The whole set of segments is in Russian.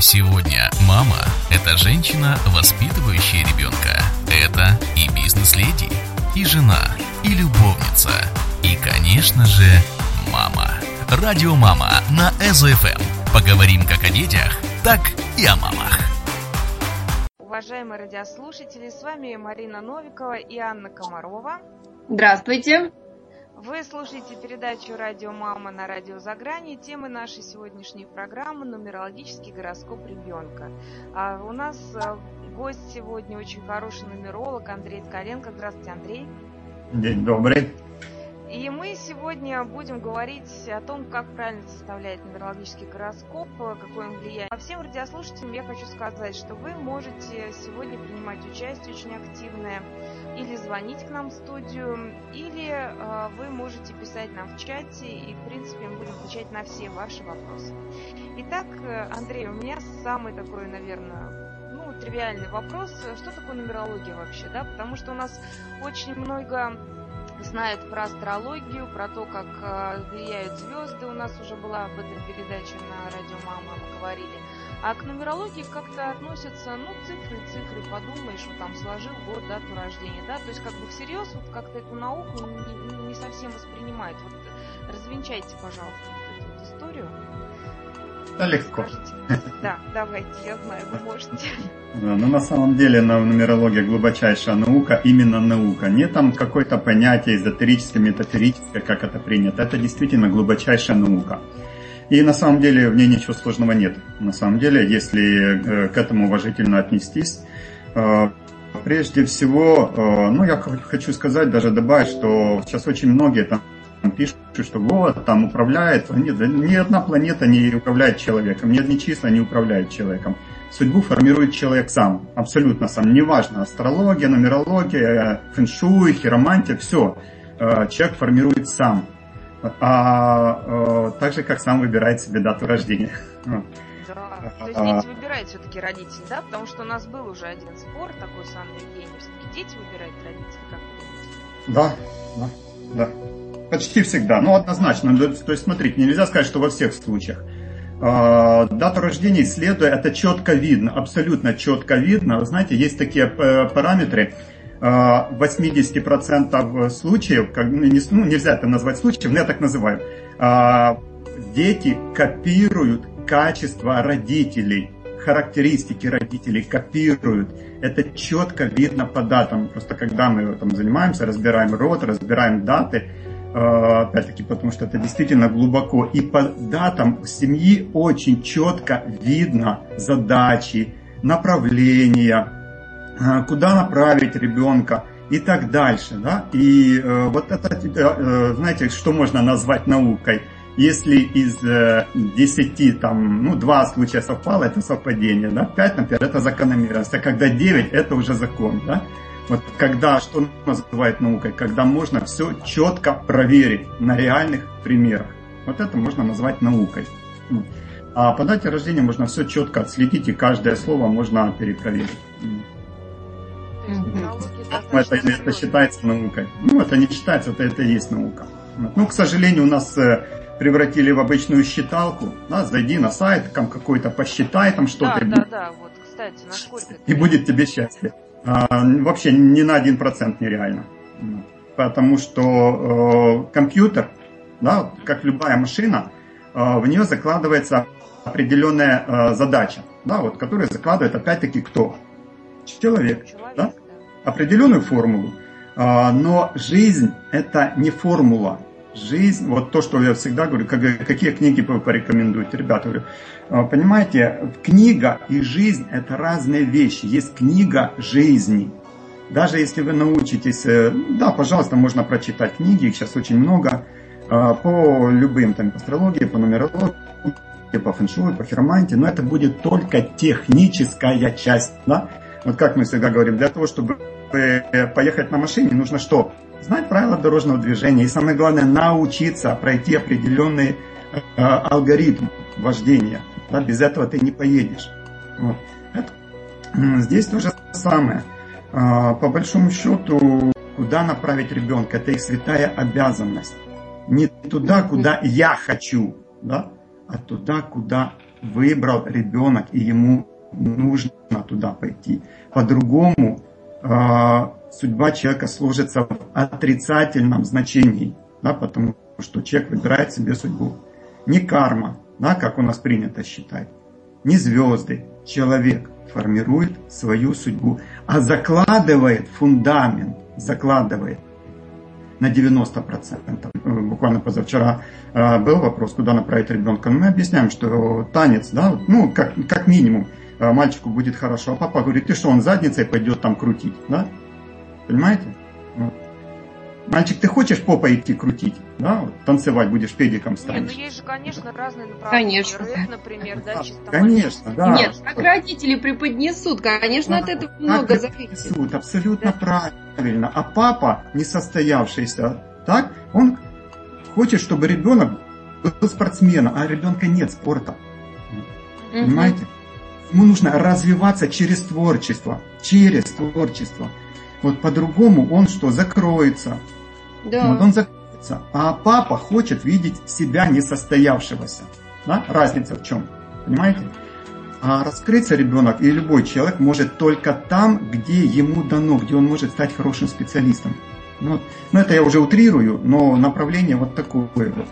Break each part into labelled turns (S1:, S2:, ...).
S1: Сегодня мама – это женщина, воспитывающая ребенка. Это и бизнес-леди, и жена, и любовница, и, конечно же, мама. Радио «Мама» на ЭЗФМ. Поговорим как о детях, так и о мамах.
S2: Уважаемые радиослушатели, с вами Марина Новикова и Анна Комарова.
S3: Здравствуйте.
S2: Вы слушаете передачу «Радио Мама» на радио «За грани». Темы нашей сегодняшней программы – нумерологический гороскоп ребенка. А у нас а, гость сегодня очень хороший нумеролог Андрей Ткаленко. Здравствуйте, Андрей.
S4: День добрый.
S2: И мы сегодня будем говорить о том, как правильно составлять нумерологический гороскоп, какое он влияет. А всем радиослушателям я хочу сказать, что вы можете сегодня принимать участие очень активное, или звонить к нам в студию, или э, вы можете писать нам в чате, и, в принципе, мы будем отвечать на все ваши вопросы. Итак, Андрей, у меня самый такой, наверное, ну, тривиальный вопрос. Что такое нумерология вообще, да? Потому что у нас очень много знает про астрологию, про то, как э, влияют звезды. У нас уже была об этом передача на радио Мама, мы говорили. А к нумерологии как-то относятся, ну, цифры, цифры, подумаешь, вот там сложил год, дату рождения, да, то есть как бы всерьез вот как-то эту науку не, не совсем воспринимает. Вот развенчайте, пожалуйста, вот эту вот историю.
S4: Да, легко.
S2: Да, давайте, я знаю, вы можете.
S4: Да, но на самом деле нумерология глубочайшая наука, именно наука. Не там какое-то понятие эзотерическое, метафорическое, как это принято. Это действительно глубочайшая наука. И на самом деле в ней ничего сложного нет. На самом деле, если э, к этому уважительно отнестись, э, прежде всего, э, ну я хочу сказать, даже добавить, что сейчас очень многие там пишут, что вот, там управляет, нет, ни одна планета не управляет человеком, ни одни числа не управляют человеком. Судьбу формирует человек сам, абсолютно сам. Неважно, астрология, нумерология, фэншуй, хиромантия, все. Человек формирует сам. А, а так же, как сам выбирает себе дату рождения.
S2: Да. То есть дети выбирают все-таки родители, да? Потому что у нас был уже один спор такой с Евгеньевной. Все-таки дети выбирают родителей, как вы
S4: думаете? Да, да, да. Почти всегда. Ну, однозначно. То есть, смотрите, нельзя сказать, что во всех случаях. А, дату рождения исследуя, это четко видно, абсолютно четко видно. Вы знаете, есть такие э, параметры, 80% случаев, как, ну, нельзя это назвать случаем, но я так называю, а, дети копируют качество родителей, характеристики родителей копируют. Это четко видно по датам. Просто когда мы там занимаемся, разбираем род, разбираем даты, а, опять-таки, потому что это действительно глубоко. И по датам семьи очень четко видно задачи, направления, Э, куда направить ребенка и так дальше. Да? И э, вот это, э, знаете, что можно назвать наукой? Если из э, 10, там, ну, 2 случая совпало, это совпадение, да? 5, например, это закономерность, а когда 9, это уже закон, да? Вот когда, что называют наукой? Когда можно все четко проверить на реальных примерах. Вот это можно назвать наукой. А по дате рождения можно все четко отследить, и каждое слово можно перепроверить. Mm-hmm. Это, это считается наукой. Ну, это не считается, это, это и есть наука. Ну, к сожалению, у нас э, превратили в обычную считалку. Да, зайди на сайт, там какой-то посчитай там что-то.
S2: Да, да, да, вот, кстати, насколько
S4: И будет тебе счастье. А, вообще ни на один процент нереально. Потому что э, компьютер, да, как любая машина, э, в нее закладывается определенная э, задача, да, вот, которую закладывает опять-таки кто? Человек. Человек. Да? определенную формулу, а, но жизнь это не формула. Жизнь, вот то, что я всегда говорю, какие книги вы порекомендуете, ребята, говорю, а, понимаете, книга и жизнь это разные вещи. Есть книга жизни. Даже если вы научитесь, э, да, пожалуйста, можно прочитать книги, их сейчас очень много, а, по любым, там, по астрологии, по нумерологии, по фэншую, по хиромантии, но это будет только техническая часть, да, вот как мы всегда говорим, для того, чтобы поехать на машине, нужно что? Знать правила дорожного движения. И самое главное, научиться пройти определенный э, алгоритм вождения. Да, без этого ты не поедешь. Вот. Это, здесь то же самое. Э, по большому счету, куда направить ребенка, это их святая обязанность. Не туда, куда я хочу, да, а туда, куда выбрал ребенок, и ему нужно туда пойти. По-другому э, судьба человека сложится в отрицательном значении, да, потому что человек выбирает себе судьбу. Не карма, да, как у нас принято считать, не звезды, человек формирует свою судьбу, а закладывает фундамент, закладывает на 90%. Буквально позавчера э, был вопрос, куда направить ребенка. Мы объясняем, что танец, да, ну, как, как минимум, э, мальчику будет хорошо, а папа говорит, ты что, он задницей пойдет там крутить, да? Понимаете? Вот. Мальчик, ты хочешь попа идти крутить? Да, вот, танцевать будешь, педиком станешь. Нет,
S2: ну есть же, конечно, разные направления.
S3: Конечно.
S2: Рэп, например, да, чисто
S4: Конечно, да.
S3: Нет, как родители преподнесут, конечно, да, от этого много зависит.
S4: Абсолютно да. правильно. А папа, несостоявшийся, так, он хочет, чтобы ребенок был спортсменом, а ребенка нет спорта. Понимаете? Ему нужно развиваться через творчество. Через творчество. Вот по-другому он что, закроется. Да. Вот он закроется. А папа хочет видеть себя несостоявшегося. Да? Разница в чем? Понимаете? А раскрыться ребенок и любой человек может только там, где ему дано, где он может стать хорошим специалистом. Ну, ну это я уже утрирую, но направление вот такое вот.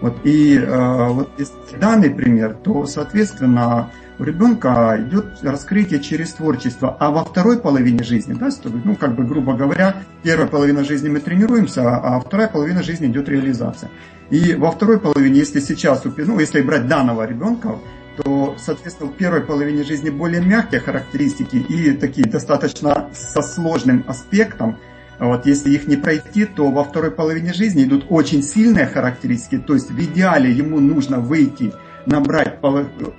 S4: Вот и э, вот если данный пример, то, соответственно, у ребенка идет раскрытие через творчество, а во второй половине жизни, да, ну, как бы, грубо говоря, первая половина жизни мы тренируемся, а вторая половина жизни идет реализация. И во второй половине, если сейчас, ну, если брать данного ребенка, то, соответственно, в первой половине жизни более мягкие характеристики и такие достаточно со сложным аспектом, вот, если их не пройти, то во второй половине жизни идут очень сильные характеристики, то есть в идеале ему нужно выйти набрать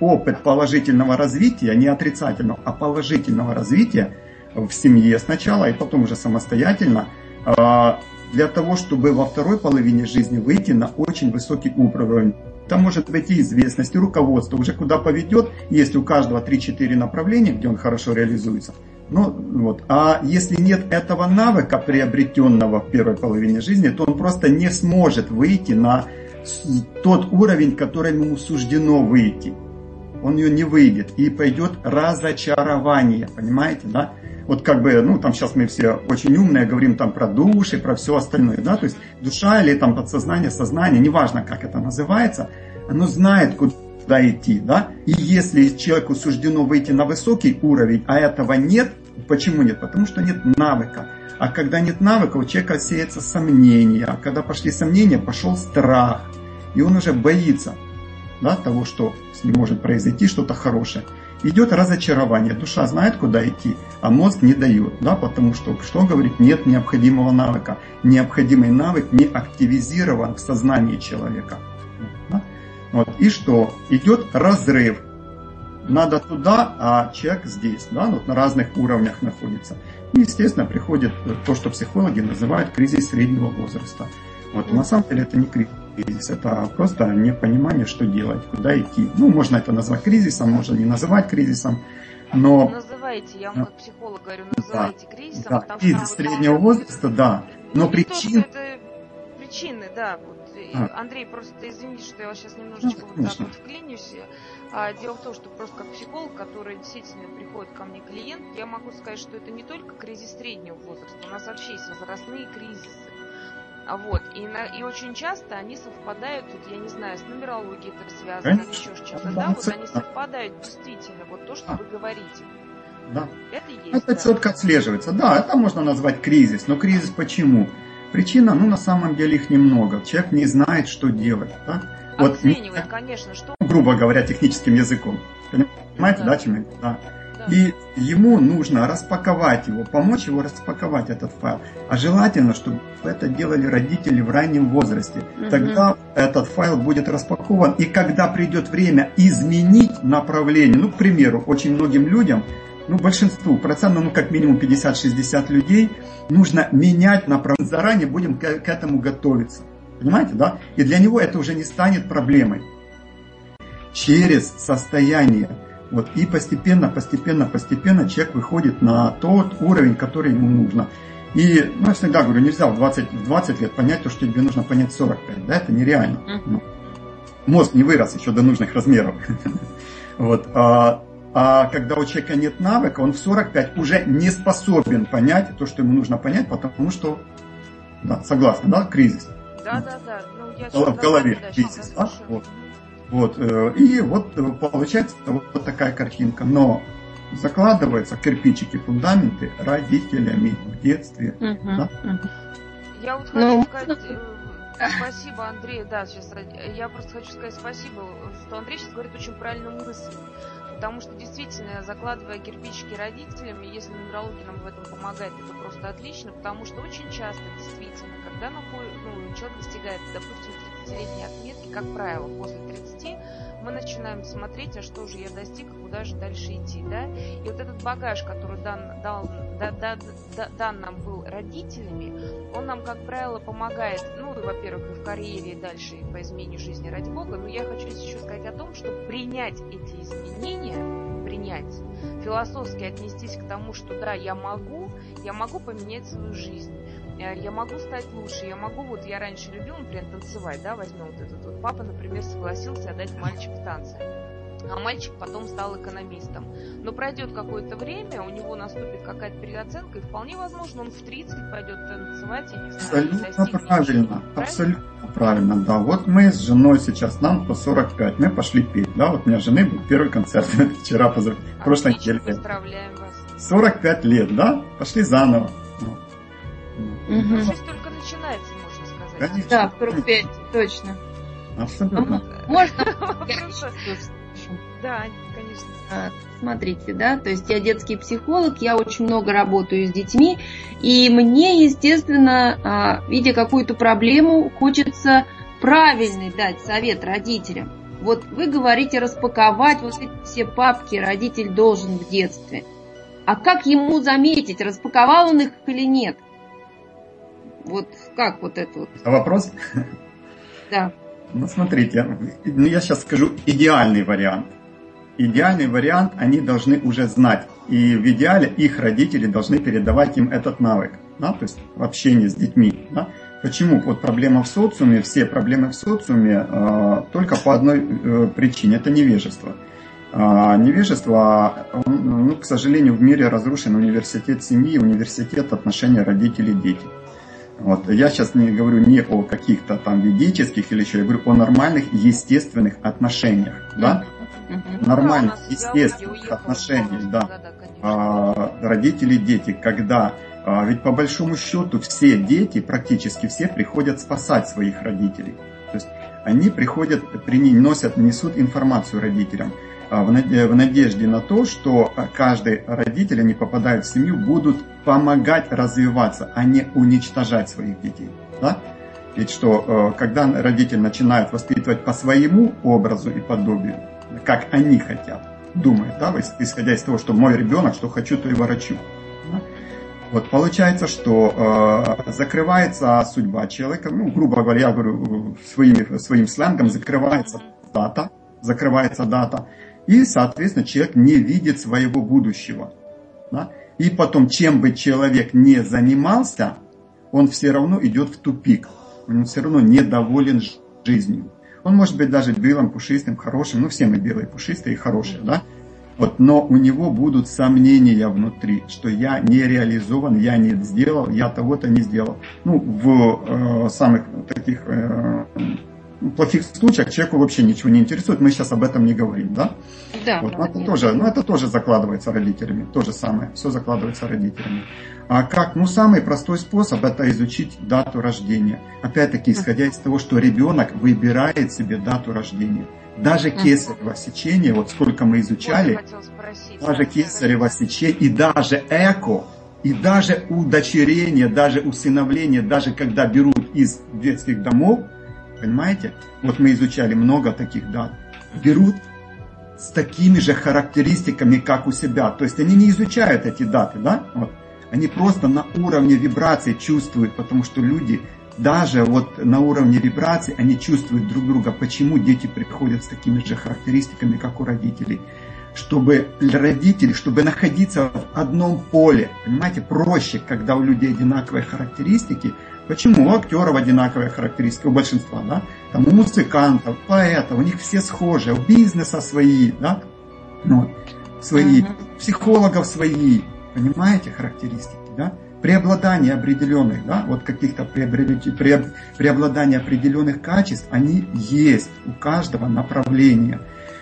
S4: опыт положительного развития, не отрицательного, а положительного развития в семье сначала и потом уже самостоятельно, а, для того, чтобы во второй половине жизни выйти на очень высокий уровень. Там может войти известность, руководство, уже куда поведет, есть у каждого 3-4 направления, где он хорошо реализуется. Ну, вот. А если нет этого навыка, приобретенного в первой половине жизни, то он просто не сможет выйти на тот уровень, который ему суждено выйти. Он ее не выйдет. И пойдет разочарование. Понимаете, да? Вот как бы, ну, там сейчас мы все очень умные, говорим там про души, про все остальное, да, то есть душа или там подсознание, сознание, неважно, как это называется, оно знает, куда идти, да, и если человеку суждено выйти на высокий уровень, а этого нет, почему нет? Потому что нет навыка. А когда нет навыка, у человека сеется сомнение. А когда пошли сомнения, пошел страх. И он уже боится да, того, что с ним может произойти что-то хорошее. Идет разочарование. Душа знает, куда идти, а мозг не дает. Да, потому что, что говорит, нет необходимого навыка. Необходимый навык не активизирован в сознании человека. Да? Вот. И что? Идет разрыв надо туда, а человек здесь, да, вот на разных уровнях находится. И, естественно, приходит то, что психологи называют кризис среднего возраста. Вот, на самом деле это не кризис, это просто непонимание, что делать, куда идти. Ну, можно это назвать кризисом, можно не называть кризисом, но...
S2: Называйте, я вам как психолог говорю, называйте
S4: да,
S2: кризисом.
S4: Да, кризис среднего возраста, да, но
S2: ну,
S4: причин...
S2: То, это причины, да, вот. А. Андрей, просто извините, что я вас сейчас немножечко ну, вот так вот вклинюсь. А, дело в том, что просто как психолог, который действительно приходит ко мне клиент, я могу сказать, что это не только кризис среднего возраста, у нас вообще есть возрастные кризисы. А вот, и, на, и очень часто они совпадают, вот, я не знаю, с нумерологией это связано, Конечно. еще с чем-то, да, вот они совпадают действительно, вот то, что вы говорите.
S4: Да.
S2: Это есть.
S4: Это да. четко отслеживается. Да, это можно назвать кризис. Но кризис почему? Причина, ну, на самом деле их немного. Человек не знает, что делать. Да?
S2: Вот, Оценивает, конечно, что...
S4: Грубо говоря, техническим языком. Понимаете, да, да чем я? Да. И ему нужно распаковать его, помочь его распаковать этот файл. А желательно, чтобы это делали родители в раннем возрасте. Угу. Тогда этот файл будет распакован. И когда придет время изменить направление, ну, к примеру, очень многим людям, ну, большинству, процентно, ну, как минимум 50-60 людей, нужно менять направление. Заранее будем к, к этому готовиться. Понимаете, да? И для него это уже не станет проблемой. Через состояние. Вот, и постепенно, постепенно, постепенно человек выходит на тот уровень, который ему нужно. И, ну, я всегда говорю, нельзя в 20, в 20 лет понять то, что тебе нужно понять 45. Да, это нереально. Ну, Мозг не вырос еще до нужных размеров. Вот. А, а когда у человека нет навыка, он в 45 уже не способен понять то, что ему нужно понять, потому что, да, согласна, да, кризис.
S2: Да, да, да. Ну, я
S4: в голове кризис, да? Вот. Вот, э, и вот э, получается вот такая картинка. Но закладываются кирпичики, фундаменты родителями в детстве.
S2: Угу, да? угу. Я вот хочу ну, сказать э, спасибо, Андрей, да, сейчас я просто хочу сказать спасибо, что Андрей сейчас говорит очень правильную мысль. Потому что действительно, закладывая кирпичики родителям, если нумерология нам в этом помогает, это просто отлично, потому что очень часто действительно, когда ну, человек достигает, допустим, 30-летней отметки, как правило, после 30 мы начинаем смотреть, а что же я достиг, куда же дальше идти, да? И вот этот багаж, который дан, дал, да, да, да, дан нам был родителями, он нам, как правило, помогает, ну, во-первых, и в карьере, и дальше, и по изменению жизни, ради бога, но я хочу еще сказать о том, что принять эти изменения, принять, философски отнестись к тому, что да, я могу, я могу поменять свою жизнь я могу стать лучше, я могу, вот я раньше любил, например, танцевать, да, возьмем вот этот вот. Папа, например, согласился отдать мальчика в танцы. А мальчик потом стал экономистом. Но пройдет какое-то время, у него наступит какая-то переоценка, и вполне возможно, он в 30 пойдет танцевать, я не знаю.
S4: Абсолютно правильно, правильно, абсолютно правильно, да. Вот мы с женой сейчас, нам по 45, мы пошли петь, да, вот у меня жены был первый концерт вчера, позав... прошлой неделе.
S2: Поздравляем вас.
S4: 45 лет, да, пошли заново.
S2: Угу. Жизнь только начинается, можно сказать.
S3: Конечно. Да, 45, точно.
S4: Абсолютно.
S3: Можно?
S2: Да, конечно. А,
S3: смотрите, да, то есть я детский психолог, я очень много работаю с детьми, и мне, естественно, а, видя какую-то проблему, хочется правильный дать совет родителям. Вот вы говорите распаковать вот эти все папки родитель должен в детстве. А как ему заметить, распаковал он их или нет? Вот как вот это вот?
S4: А вопрос?
S3: Да.
S4: Ну, смотрите, ну, я сейчас скажу идеальный вариант. Идеальный вариант они должны уже знать. И в идеале их родители должны передавать им этот навык. Да, то есть в общении с детьми. Да. Почему? Вот проблема в социуме, все проблемы в социуме э, только по одной э, причине. Это невежество. А, невежество, ну, к сожалению, в мире разрушен университет семьи, университет отношений родителей-дети. Вот. Я сейчас не говорю не о каких-то там ведических или еще, я говорю о нормальных, естественных отношениях. Да? Угу. Нормальных, естественных отношениях, да. а, родители, дети, когда а, ведь по большому счету все дети, практически все, приходят спасать своих родителей. То есть они приходят, приносят, несут информацию родителям. А, в надежде на то, что а, каждый родитель, они попадают в семью, будут помогать развиваться, а не уничтожать своих детей. Да? Ведь что, э, когда родитель начинает воспитывать по своему образу и подобию, как они хотят, думает, да, исходя из того, что мой ребенок, что хочу, то и ворочу. Да? Вот получается, что э, закрывается судьба человека, ну, грубо говоря, я говорю своим, своим сленгом, закрывается дата, закрывается дата, и, соответственно, человек не видит своего будущего. Да? И потом, чем бы человек не занимался, он все равно идет в тупик. Он все равно недоволен жизнью. Он может быть даже белым, пушистым, хорошим. Ну, все мы белые, пушистые и хорошие, да? Вот, но у него будут сомнения внутри, что я не реализован, я не сделал, я того-то не сделал. Ну, в э, самых таких э, плохих случаях человеку вообще ничего не интересует, мы сейчас об этом не говорим, да?
S3: Да.
S4: Вот, это тоже, ну, это тоже закладывается родителями, то же самое, все закладывается родителями. А как? Ну, самый простой способ это изучить дату рождения. Опять-таки, исходя из того, что ребенок выбирает себе дату рождения. Даже кесарево сечение, вот сколько мы изучали, даже кесарево сечение и даже эко, и даже удочерение, даже усыновление, даже когда берут из детских домов, Понимаете? Вот мы изучали много таких дат. Берут с такими же характеристиками, как у себя. То есть они не изучают эти даты, да? Вот. Они просто на уровне вибраций чувствуют, потому что люди даже вот на уровне вибраций, они чувствуют друг друга, почему дети приходят с такими же характеристиками, как у родителей. чтобы родители, чтобы находиться в одном поле. Понимаете, проще, когда у людей одинаковые характеристики. Почему? У актеров одинаковые характеристики, у большинства, да? Там у музыкантов, поэтов, у них все схожи, у бизнеса свои, да? Ну, свои, uh-huh. психологов свои, понимаете, характеристики, да? преобладание определенных, да, вот каких-то преобладание определенных качеств, они есть у каждого направления.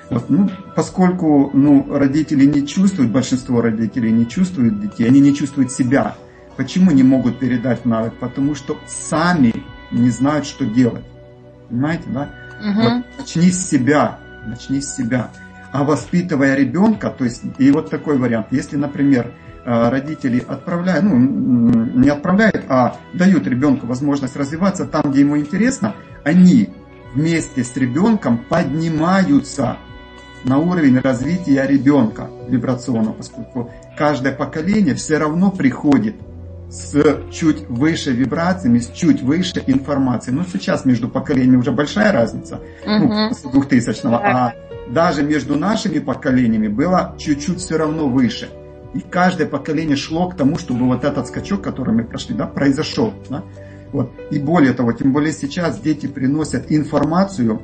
S4: Вот, ну, поскольку ну, родители не чувствуют, большинство родителей не чувствуют детей, они не чувствуют себя. Почему не могут передать навык? Потому что сами не знают, что делать. Понимаете, да? Угу. Вот, начни с себя, начни с себя. А воспитывая ребенка, то есть, и вот такой вариант, если, например, э, родители отправляют, ну, не отправляют, а дают ребенку возможность развиваться там, где ему интересно, они вместе с ребенком поднимаются на уровень развития ребенка вибрационно, поскольку каждое поколение все равно приходит с чуть выше вибрациями, с чуть выше информацией. Ну, сейчас между поколениями уже большая разница, uh-huh. ну, с 2000 го а даже между нашими поколениями было чуть-чуть все равно выше. И каждое поколение шло к тому, чтобы вот этот скачок, который мы прошли, да, произошел. Да? Вот. И более того, тем более сейчас дети приносят информацию.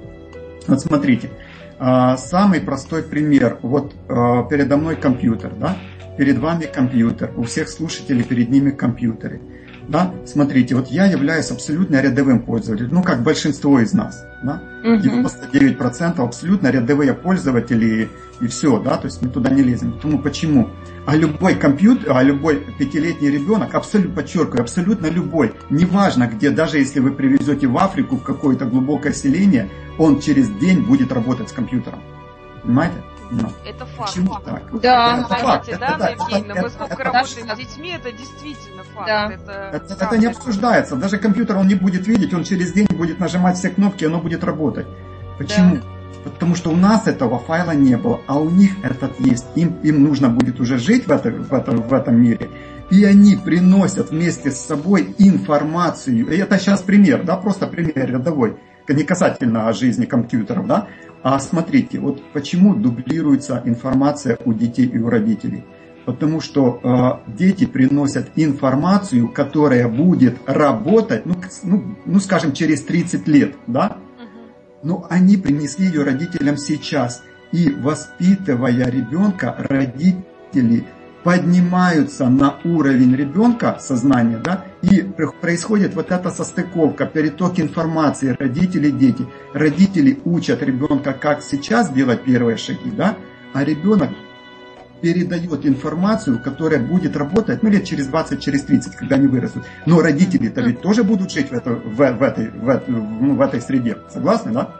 S4: Вот смотрите, а, самый простой пример. Вот а, передо мной компьютер, да? Перед вами компьютер. У всех слушателей перед ними компьютеры. Да? Смотрите, вот я являюсь абсолютно рядовым пользователем, ну как большинство из нас. Да? 99% абсолютно рядовые пользователи и все, да, то есть мы туда не лезем. Потому почему? А любой компьютер, а любой пятилетний ребенок, абсолютно, подчеркиваю, абсолютно любой, неважно где, даже если вы привезете в Африку в какое-то глубокое селение, он через день будет работать с компьютером. Понимаете?
S2: Ну, это факт.
S3: Почему
S2: так?
S3: Да,
S2: это факт. да, это, Евгеньевна, это, мы сколько это, работаем это, с детьми, это действительно факт. Да.
S4: Это, это, это не обсуждается. Даже компьютер он не будет видеть, он через день будет нажимать все кнопки, и оно будет работать. Почему? Да. Потому что у нас этого файла не было, а у них этот есть. Им, им нужно будет уже жить в, это, в, этом, в этом мире. И они приносят вместе с собой информацию. И это сейчас пример, да, просто пример рядовой, не касательно жизни компьютеров, да. А смотрите, вот почему дублируется информация у детей и у родителей. Потому что э, дети приносят информацию, которая будет работать, ну, ну, ну скажем, через 30 лет, да? но они принесли ее родителям сейчас. И воспитывая ребенка, родители поднимаются на уровень ребенка сознания, да, и происходит вот эта состыковка, переток информации, родители, дети. Родители учат ребенка, как сейчас делать первые шаги, да, а ребенок передает информацию, которая будет работать, ну, лет через 20, через 30, когда они вырастут. Но родители-то ведь тоже будут жить в, это, в, в, этой, в, ну, в этой среде. Согласны, да?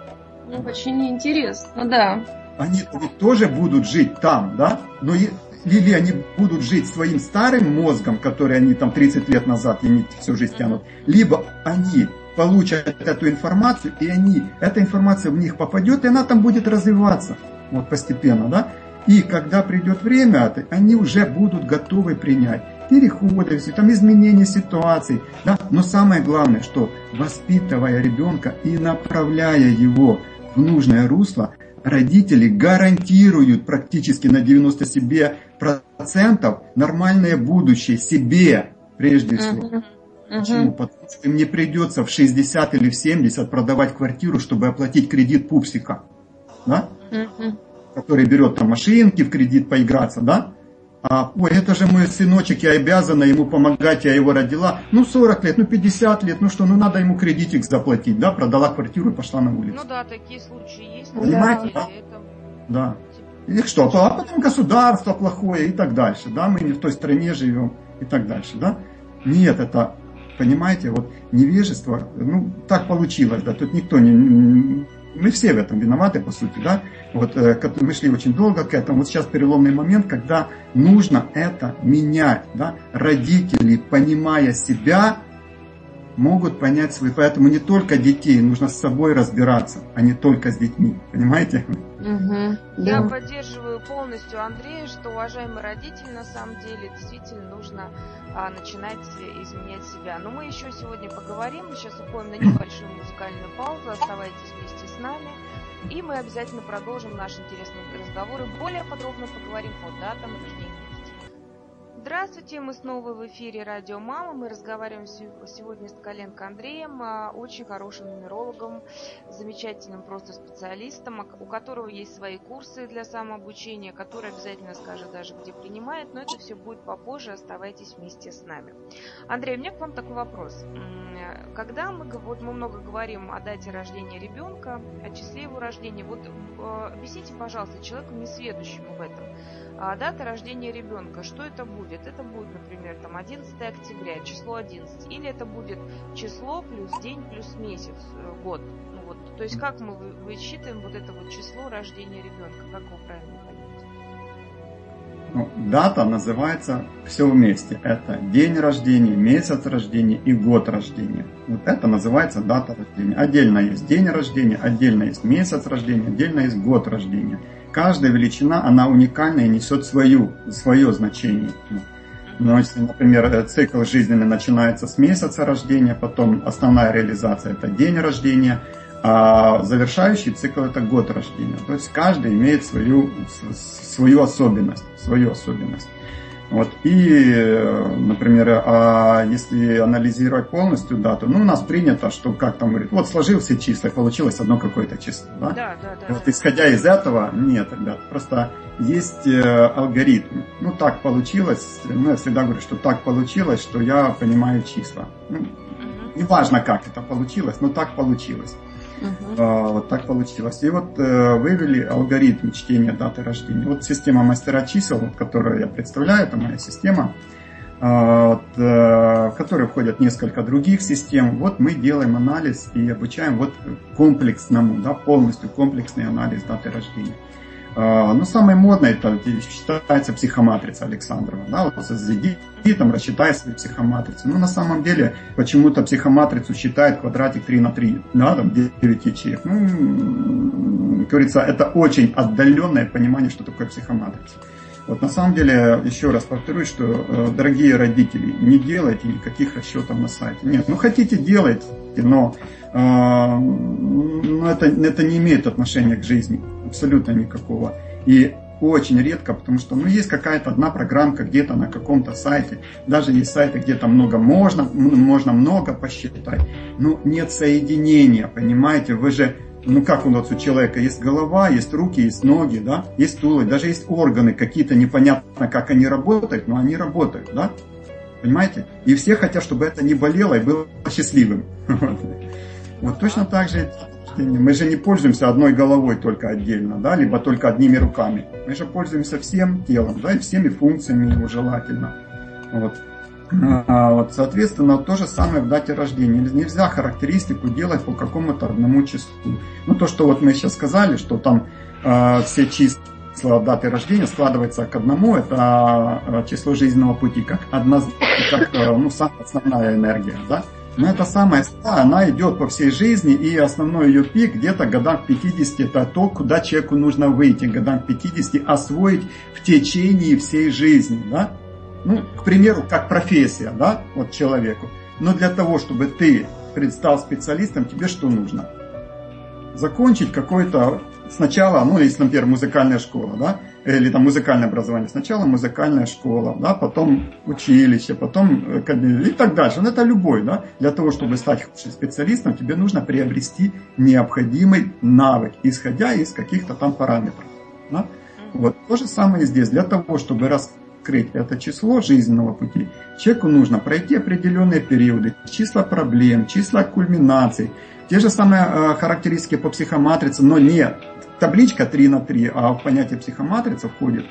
S3: Ну, очень интересно, да.
S4: Они ведь тоже будут жить там, да? Но и, или они будут жить своим старым мозгом, который они там 30 лет назад ими всю жизнь тянут, либо они получат эту информацию, и они, эта информация в них попадет, и она там будет развиваться вот постепенно, да? И когда придет время, они уже будут готовы принять переходы, там изменения ситуаций. Да? Но самое главное, что воспитывая ребенка и направляя его в нужное русло, родители гарантируют практически на 90 себе процентов нормальное будущее себе прежде всего. Uh-huh. Uh-huh. Почему? Потому что им не придется в 60 или в 70 продавать квартиру, чтобы оплатить кредит пупсика. Да? Uh-huh который берет там машинки в кредит поиграться, да? А, ой, это же мой сыночек, я обязана ему помогать, я его родила. Ну, 40 лет, ну, 50 лет, ну что, ну, надо ему кредитик заплатить, да? Продала квартиру и пошла на улицу.
S2: Ну да, такие случаи есть.
S4: Понимаете, да? Это... Да. И что, а потом государство плохое и так дальше, да? Мы не в той стране живем и так дальше, да? Нет, это, понимаете, вот невежество, ну, так получилось, да, тут никто не, мы все в этом виноваты, по сути, да. Вот э, мы шли очень долго к этому. Вот сейчас переломный момент, когда нужно это менять, да. Родители, понимая себя, могут понять свои. Поэтому не только детей, нужно с собой разбираться, а не только с детьми. Понимаете?
S2: Угу. Я да. поддерживаю полностью Андрея, что уважаемые родители на самом деле действительно нужно а, начинать изменять себя. Но мы еще сегодня поговорим. Мы сейчас уходим на небольшую музыкальную паузу. Оставайтесь вместе с нами. И мы обязательно продолжим наш интересный разговор и более подробно поговорим по датам рождения Здравствуйте, мы снова в эфире Радио Мама. Мы разговариваем сегодня с Коленко Андреем, а, очень хорошим нумерологом, замечательным просто специалистом, у которого есть свои курсы для самообучения, который обязательно скажет даже, где принимает, но это все будет попозже, оставайтесь вместе с нами. Андрей, у меня к вам такой вопрос. Когда мы, вот мы много говорим о дате рождения ребенка, о числе его рождения, вот а, объясните, пожалуйста, человеку несведущему в этом, а дата рождения ребенка, что это будет? Это будет, например, там 11 октября, число 11, или это будет число плюс день плюс месяц, э, год. Ну вот, то есть как мы высчитываем вот это вот число рождения ребенка, как его правильно понять?
S4: Ну, дата называется все вместе. Это день рождения, месяц рождения и год рождения. Вот это называется дата рождения. Отдельно есть день рождения, отдельно есть месяц рождения, отдельно есть год рождения каждая величина, она уникальна и несет свою, свое значение. Но если, например, э, цикл жизненный начинается с месяца рождения, потом основная реализация это день рождения, а завершающий цикл это год рождения. То есть каждый имеет свою, свою особенность, свою особенность. Вот. И, например, а если анализировать полностью дату, ну, у нас принято, что как там говорит, вот сложился числа, получилось одно какое-то число. Да?
S2: Да, да, да.
S4: Вот исходя из этого, нет, ребят, просто есть э, алгоритм. Ну, так получилось, ну, я всегда говорю, что так получилось, что я понимаю числа. Ну, неважно, как это получилось, но так получилось. Uh-huh. Вот так получилось. И вот э, вывели алгоритм чтения даты рождения. Вот система мастера чисел, вот, которую я представляю, это моя система, э, вот, э, в которой входят несколько других систем. Вот мы делаем анализ и обучаем вот комплексному, да, полностью комплексный анализ даты рождения. А, ну, самой модной это считается психоматрица Александрова. Да, вот зайди там рассчитай свою психоматрицу. Ну, на самом деле, почему-то психоматрицу считает квадратик 3 на 3, да, там 9 ячеек. Ну, как говорится, это очень отдаленное понимание, что такое психоматрица. Вот на самом деле, еще раз повторюсь, что, э, дорогие родители, не делайте никаких расчетов на сайте. Нет, ну хотите делайте, но, э, но это, это не имеет отношения к жизни абсолютно никакого. И очень редко, потому что ну, есть какая-то одна программка где-то на каком-то сайте. Даже есть сайты, где то много можно, можно много посчитать. Но нет соединения, понимаете? Вы же, ну как у нас у человека есть голова, есть руки, есть ноги, да? Есть туловище, даже есть органы какие-то, непонятно как они работают, но они работают, да? Понимаете? И все хотят, чтобы это не болело и было счастливым. Вот точно так же мы же не пользуемся одной головой только отдельно, да, либо только одними руками. Мы же пользуемся всем телом, да, и всеми функциями его желательно. Вот. А, вот, соответственно, то же самое в дате рождения. Нельзя характеристику делать по какому-то одному числу. Ну, то, что вот мы сейчас сказали, что там э, все числа даты рождения складываются к одному, это число жизненного пути, как, одна, как ну, самая основная энергия, да? Но эта самая сила, она идет по всей жизни, и основной ее пик где-то годам к 50, это то, куда человеку нужно выйти, годам к 50, освоить в течение всей жизни, да? Ну, к примеру, как профессия, да, вот человеку. Но для того, чтобы ты предстал специалистом, тебе что нужно? Закончить какой-то сначала, ну, если, например, музыкальная школа, да, или там музыкальное образование. Сначала музыкальная школа, да, потом училище, потом и так дальше. Ну, это любой, да. Для того, чтобы стать хорошим специалистом, тебе нужно приобрести необходимый навык, исходя из каких-то там параметров. Да? Вот то же самое здесь. Для того, чтобы раскрыть это число жизненного пути, человеку нужно пройти определенные периоды, числа проблем, числа кульминаций, те же самые э, характеристики по психоматрице, но не табличка 3 на 3, а в понятие психоматрица входит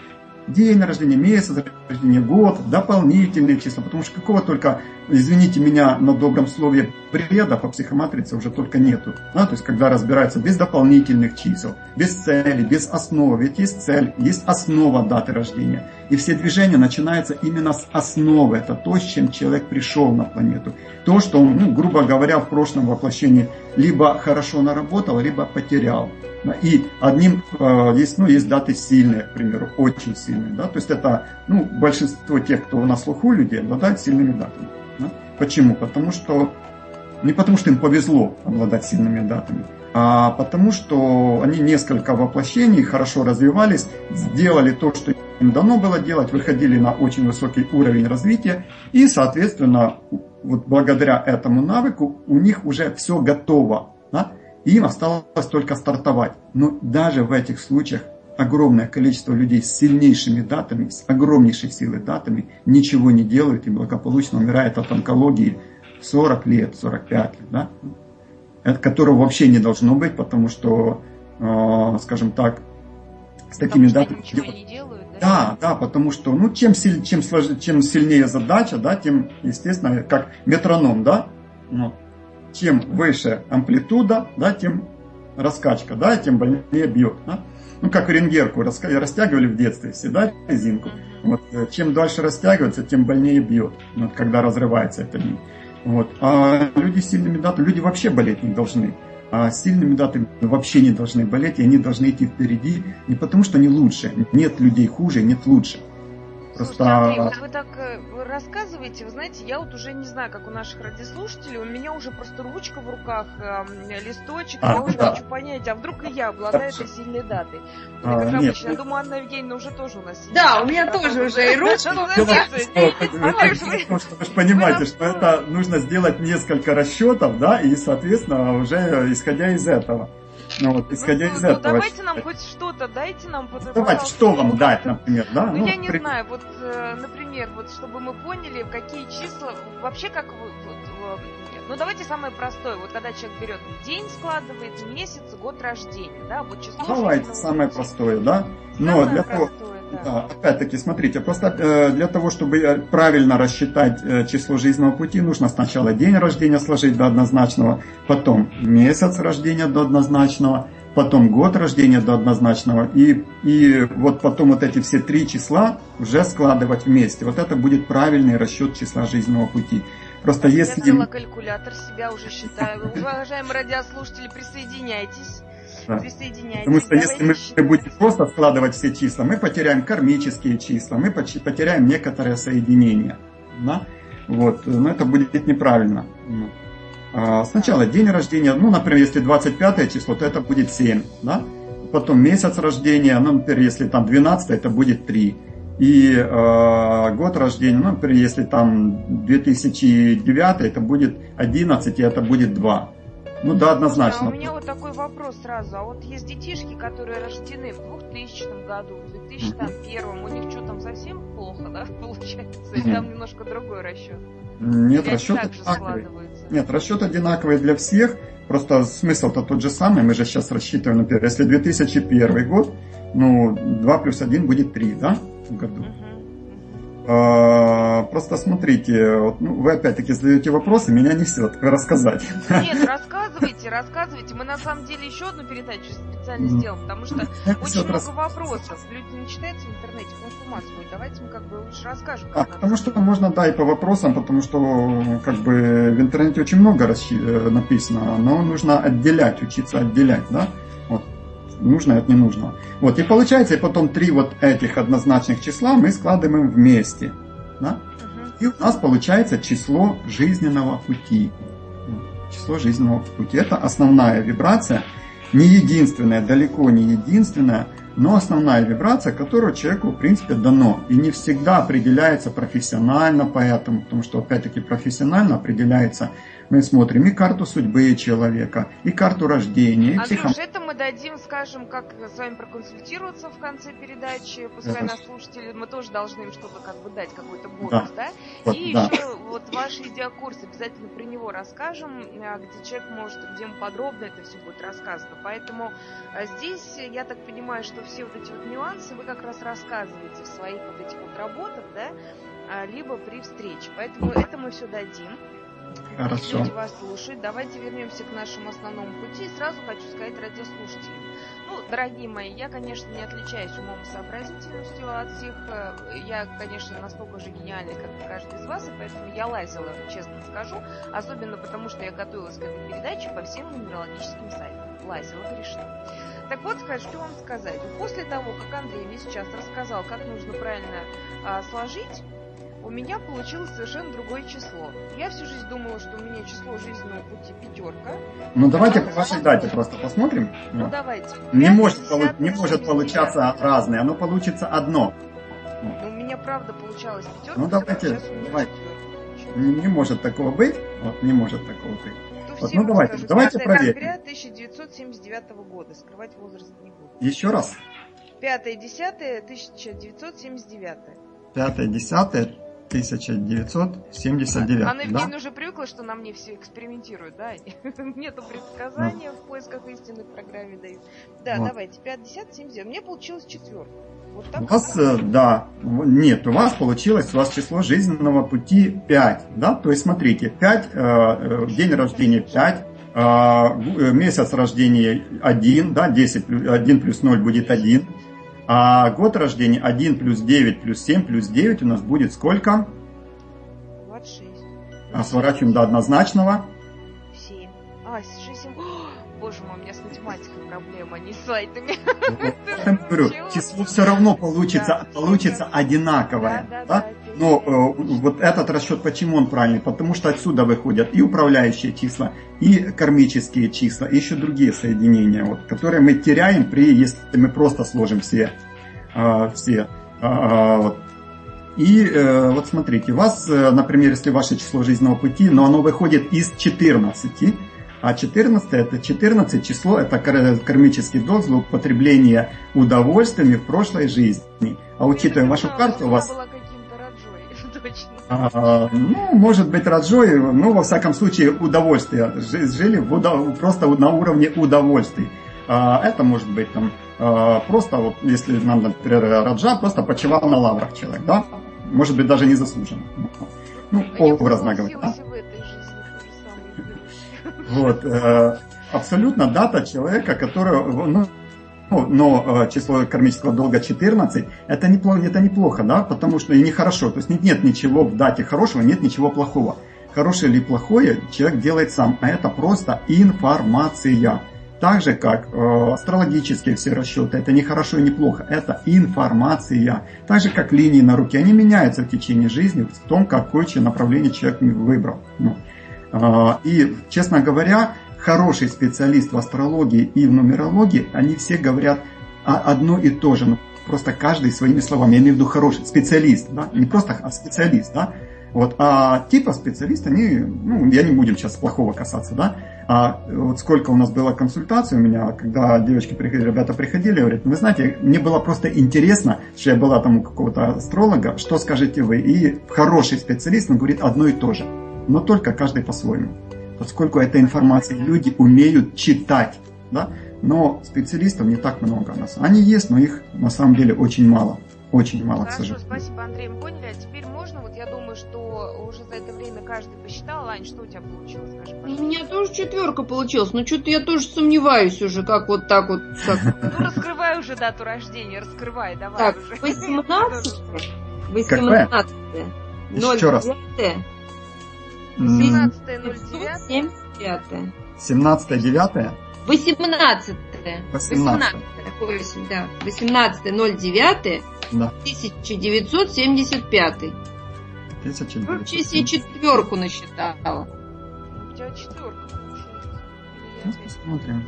S4: день рождения, месяц рождения, год, дополнительные числа, потому что какого только, извините меня на добром слове, бреда по психоматрице уже только нету. Да? То есть, когда разбирается без дополнительных чисел, без цели, без основы. Ведь есть цель, есть основа даты рождения. И все движения начинаются именно с основы. Это то, с чем человек пришел на планету. То, что он, ну, грубо говоря, в прошлом воплощении либо хорошо наработал, либо потерял. И одним э, есть, ну, есть даты сильные, к примеру, очень сильные. Да? То есть это ну, большинство тех, кто на слуху людей, обладают сильными датами. Да? Почему? Потому что Не потому, что им повезло обладать сильными датами, а потому, что они несколько воплощений хорошо развивались, сделали то, что им дано было делать, выходили на очень высокий уровень развития, и, соответственно, вот благодаря этому навыку у них уже все готово. Да? Им осталось только стартовать. Но даже в этих случаях огромное количество людей с сильнейшими датами, с огромнейшей силой датами, ничего не делают и благополучно умирает от онкологии 40 лет, 45 лет, да? Это которого вообще не должно быть, потому что, э, скажем так, с такими датами...
S2: Ничего не делают, да?
S4: Да, да, потому что, ну, чем, силь, чем, слож, чем сильнее задача, да, тем, естественно, как метроном, да, ну, чем выше амплитуда, да, тем раскачка, да, тем больнее бьет, да ну, как ренгерку растягивали в детстве все, да, резинку. Вот, э, чем дальше растягивается, тем больнее бьет, вот, когда разрывается эта нить. Вот. А люди с сильными датами, люди вообще болеть не должны. А с сильными датами вообще не должны болеть, и они должны идти впереди не потому, что они лучше. Нет людей хуже, нет лучше.
S2: Просто... Слушайте, Андрей, вот вы так э, рассказываете, вы знаете, я вот уже не знаю, как у наших радиослушателей, у меня уже просто ручка в руках, э, листочек, а, я уже да. хочу понять, а вдруг и я обладаю этой сильной датой. Ну, а, как нет, обычно, я думаю, Анна Евгеньевна уже тоже у нас
S3: Да, у меня тоже уже и ручка.
S4: Вы понимаете, что это нужно сделать несколько расчетов, да, и, соответственно, уже исходя из этого. Ну вот, исходя ну, из ну, этого.
S2: Давайте нам хоть что-то, дайте нам.
S4: Вот, давайте, что вам дать, например, да?
S2: Ну, ну я не при... знаю, вот, э, например, вот чтобы мы поняли, какие числа, вообще как вы, вот, ну давайте самое простое, вот когда человек берет день складывает, месяц, год рождения, да, вот число.
S4: Давайте самое простое, да? Но самое для простое. того да. Опять-таки, смотрите, просто э, для того, чтобы э, правильно рассчитать э, число жизненного пути, нужно сначала день рождения сложить до однозначного, потом месяц рождения до однозначного, потом год рождения до однозначного, и, и вот потом вот эти все три числа уже складывать вместе. Вот это будет правильный расчет числа жизненного пути. Просто если...
S2: Я взяла калькулятор, себя уже считаю. Уважаемые радиослушатели, присоединяйтесь.
S4: Да. Потому что если мы считать. будем просто складывать все числа, мы потеряем кармические числа, мы потеряем некоторые соединения. Да? Вот. Но это будет неправильно. А сначала день рождения, ну, например, если 25 число, то это будет 7. Да? Потом месяц рождения, ну, например, если там 12, это будет 3. И э, год рождения, ну, например, если там 2009, это будет 11, и это будет 2. Ну да, однозначно.
S2: А у меня вот такой вопрос сразу. А вот есть детишки, которые рождены в 2000 году, в 2001, у них что там совсем плохо, да, получается? Или там немножко другой расчет?
S4: Нет, расчет одинаковый. Нет, расчет одинаковый для всех. Просто смысл-то тот же самый. Мы же сейчас рассчитываем, например, если 2001 год, ну, 2 плюс 1 будет 3, да, году. А, просто смотрите, вот, ну, вы опять-таки задаете вопросы, меня не все рассказать.
S2: Нет, рассказывайте, рассказывайте. Мы на самом деле еще одну передачу специально сделаем, потому что очень много вопросов. Люди не читают в интернете информацию. Давайте мы как бы лучше расскажем.
S4: А, потому что можно, да, и по вопросам, потому что как бы в интернете очень много. Э, написано, но нужно отделять, учиться отделять, да? Нужное от ненужного. Вот, и получается, и потом три вот этих однозначных числа мы складываем вместе. Да? И у нас получается число жизненного пути. Число жизненного пути. Это основная вибрация, не единственная, далеко не единственная, но основная вибрация, которую человеку, в принципе, дано. И не всегда определяется профессионально поэтому, потому что, опять-таки, профессионально определяется мы смотрим и карту судьбы человека, и карту рождения. И
S2: Андрюш, психо... это мы дадим, скажем, как с вами проконсультироваться в конце передачи. Пускай это... нас слушатели, мы тоже должны им что-то как бы дать, какой-то бонус, да? да? Вот, и да. еще вот ваш видеокурс, обязательно про него расскажем, э, где человек может, где мы подробно это все будет рассказано. Поэтому э, здесь, я так понимаю, что все вот эти вот нюансы вы как раз рассказываете в своих вот этих вот работах, да, а, либо при встрече. Поэтому это мы все дадим.
S4: Хорошо.
S2: Люди вас слушают. Давайте вернемся к нашему основному пути. И сразу хочу сказать радиослушателям. Ну, дорогие мои, я, конечно, не отличаюсь умом и сообразительностью от всех. Э, я, конечно, настолько же гениальный, как и каждый из вас, и поэтому я лазила, честно скажу. Особенно потому, что я готовилась к этой передаче по всем нумерологическим сайтам. Лазила грешно. Так вот, хочу вам сказать. После того, как Андрей мне сейчас рассказал, как нужно правильно а, сложить у меня получилось совершенно другое число. Я всю жизнь думала, что у меня число жизненного пути пятерка.
S4: Ну давайте по вашей дате просто посмотрим.
S2: Ну
S4: Вот.
S2: давайте.
S4: Не
S2: 5,
S4: может,
S2: 10,
S4: полу- не может получаться разное, оно получится одно.
S2: Ну, у меня правда получалось пятерка.
S4: Ну, давайте, давайте. Не, не может такого быть. Вот не может такого быть. Вот, ну, давайте,
S2: расскажу.
S4: давайте
S2: 5
S4: проверим.
S2: ноября 1979 года. Скрывать возраст не буду.
S4: Еще раз.
S2: 5 10 1979
S4: 5 10 1979.
S2: Анна
S4: да?
S2: Евгеньевна уже привыкла, что на мне все экспериментируют, да? Нету предсказания в поисках истины в программе дают. Да,
S4: Вот.
S2: давайте, 5, 10, 79. Мне получилось четвертая. Вот
S4: У вас, э, да, нет, у вас получилось, у вас число жизненного пути 5, да, то есть смотрите, 5, э, э, день рождения 5, э, гу- э, месяц рождения 1, да, 10, плю- 1 плюс 0 будет 1, а год рождения 1 плюс 9 плюс 7 плюс 9 у нас будет сколько?
S2: 26.
S4: А сворачиваем до однозначного.
S2: 7. А, 6, 7. Боже мой, у меня с математикой проблема, а не с сайтами.
S4: Вот, я говорю, число все равно получится,
S2: Да.
S4: получится одинаковое,
S2: Да, да,
S4: да?
S2: да.
S4: Но э, вот этот расчет, почему он правильный? Потому что отсюда выходят и управляющие числа, и кармические числа, и еще другие соединения, вот, которые мы теряем при, если мы просто сложим все. э, все э, вот. И э, вот смотрите, у вас, э, например, если ваше число жизненного пути, но оно выходит из 14, а 14 это 14 число, это кар- кармический долг за удовольствиями в прошлой жизни. А учитывая вашу карту, у вас
S2: была.
S4: А, ну, может быть, Раджой, ну, во всяком случае, удовольствие. Жи- Жили в удов- просто на уровне удовольствий. А, это может быть там а, просто, вот, если нам, например, Раджа просто почивал на лаврах человек, да? Может быть, даже не заслуженно. Ну, образно говоря. да? Вот, э, абсолютно дата человека, которого, ну, ну, но э, число кармического долга 14, это неплохо, это неплохо, да, потому что и нехорошо, то есть нет, нет ничего в дате хорошего, нет ничего плохого. Хорошее или плохое человек делает сам, а это просто информация. Так же, как э, астрологические все расчеты, это не хорошо и не плохо, это информация. Так же, как линии на руке, они меняются в течение жизни в том, какое направление человек выбрал. Ну, а, И, честно говоря, хороший специалист в астрологии и в нумерологии, они все говорят одно и то же, ну, просто каждый своими словами. Я имею в виду хороший специалист, да? не просто а специалист, да? Вот, а типа специалист, они, ну, я не будем сейчас плохого касаться, да, а вот сколько у нас было консультаций у меня, когда девочки приходили, ребята приходили, говорят, вы знаете, мне было просто интересно, что я была там у какого-то астролога, что скажете вы, и хороший специалист, он говорит одно и то же, но только каждый по-своему, поскольку этой информации люди умеют читать, да? но специалистов не так много у нас. Они есть, но их на самом деле очень мало. Очень мало,
S2: Хорошо, к
S4: сожалению.
S2: спасибо, Андрей, мы поняли. А теперь можно, вот я думаю, что уже за это время каждый посчитал. Ань, что у тебя получилось, скажи.
S3: У меня тоже четверка получилась, но что-то я тоже сомневаюсь уже, как вот так вот. Как...
S2: Ну, раскрывай уже дату рождения, раскрывай, давай
S3: так,
S2: уже.
S3: 18 18
S4: Еще раз.
S2: 17.09.
S4: 17.09?
S3: 18.
S4: 18.
S3: 18, да. 18.09.
S4: Да.
S3: 1975.
S4: 1975.
S3: Вообще себе четверку насчитала.
S2: У тебя четверка.
S4: Сейчас посмотрим.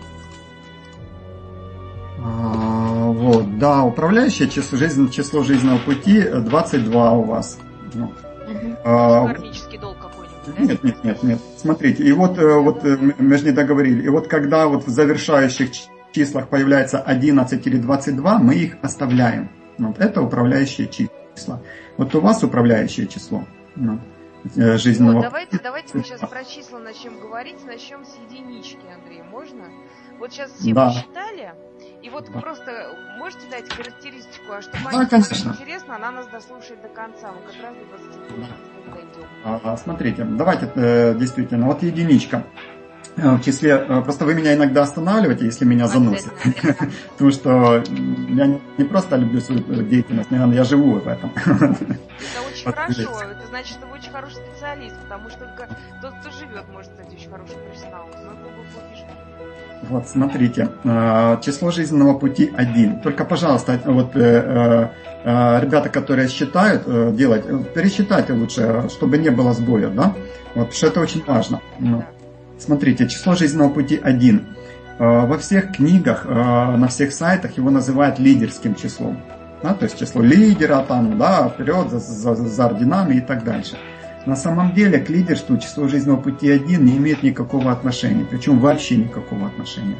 S4: А, вот, да, управляющее число, жизнь, число жизненного пути э, 22 у вас. Ну. Угу. Э, а,
S2: Кармический долг
S4: нет, нет, нет, нет. Смотрите, и вот, э, вот э, мы же не договорили. И вот когда вот в завершающих числах появляется 11 или 22, мы их оставляем. Вот это управляющие числа. Вот у вас управляющее число ну, э, жизненного
S2: Вот, давайте, давайте мы сейчас про числа начнем говорить. Начнем с единички, Андрей, можно? Вот сейчас все
S4: Да.
S2: посчитали, и вот
S4: Да.
S2: просто можете дать характеристику, а чтобы
S4: Да, конечно.
S2: интересно, она нас дослушает до конца. Мы как раз до 20
S4: Да.
S2: дойдем.
S4: А, Смотрите, давайте э, действительно, вот единичка. Э, в числе, э, просто вы меня иногда останавливаете, если меня заносит. Потому что я не просто люблю свою деятельность, наверное, я живу в этом.
S2: Это очень хорошо. Это значит, что вы очень хороший специалист, потому что только тот, кто живет, может стать очень хорошим профессионалом.
S4: Вот, смотрите, э, число жизненного пути один. Только, пожалуйста, вот ребята, которые считают делать, пересчитайте лучше, чтобы не было сбоя, да? Вот, что это очень важно. Ну. Смотрите, число жизненного пути 1. Э, во всех книгах, э, на всех сайтах его называют лидерским числом. Да, то есть число лидера, там, да, вперед за, за, за орденами и так дальше. На самом деле к лидерству число жизненного пути 1 не имеет никакого отношения, причем вообще никакого отношения.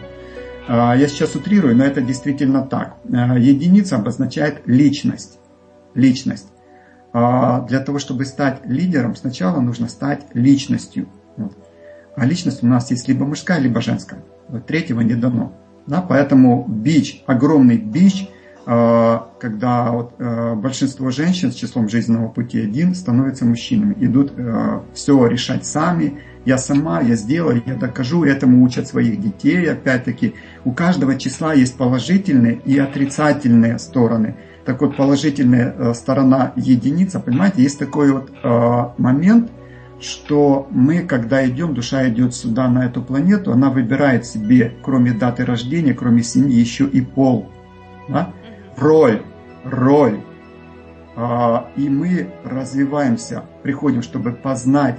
S4: Э, я сейчас утрирую, но это действительно так. Единица обозначает личность. Личность. Для того, чтобы стать лидером, сначала нужно стать личностью. А личность у нас есть либо мужская, либо женская. Вот третьего не дано. Да, поэтому бич, огромный бич, э, когда вот, э, большинство женщин с числом жизненного пути один становятся мужчинами, идут э, все решать сами, я сама, я сделаю, я докажу, этому учат своих детей, опять-таки. У каждого числа есть положительные и отрицательные стороны. Так вот, положительная сторона единица, понимаете, есть такой вот момент, что мы, когда идем, душа идет сюда, на эту планету, она выбирает себе, кроме даты рождения, кроме семьи, еще и пол. Да? Роль, роль. А, и мы развиваемся, приходим, чтобы познать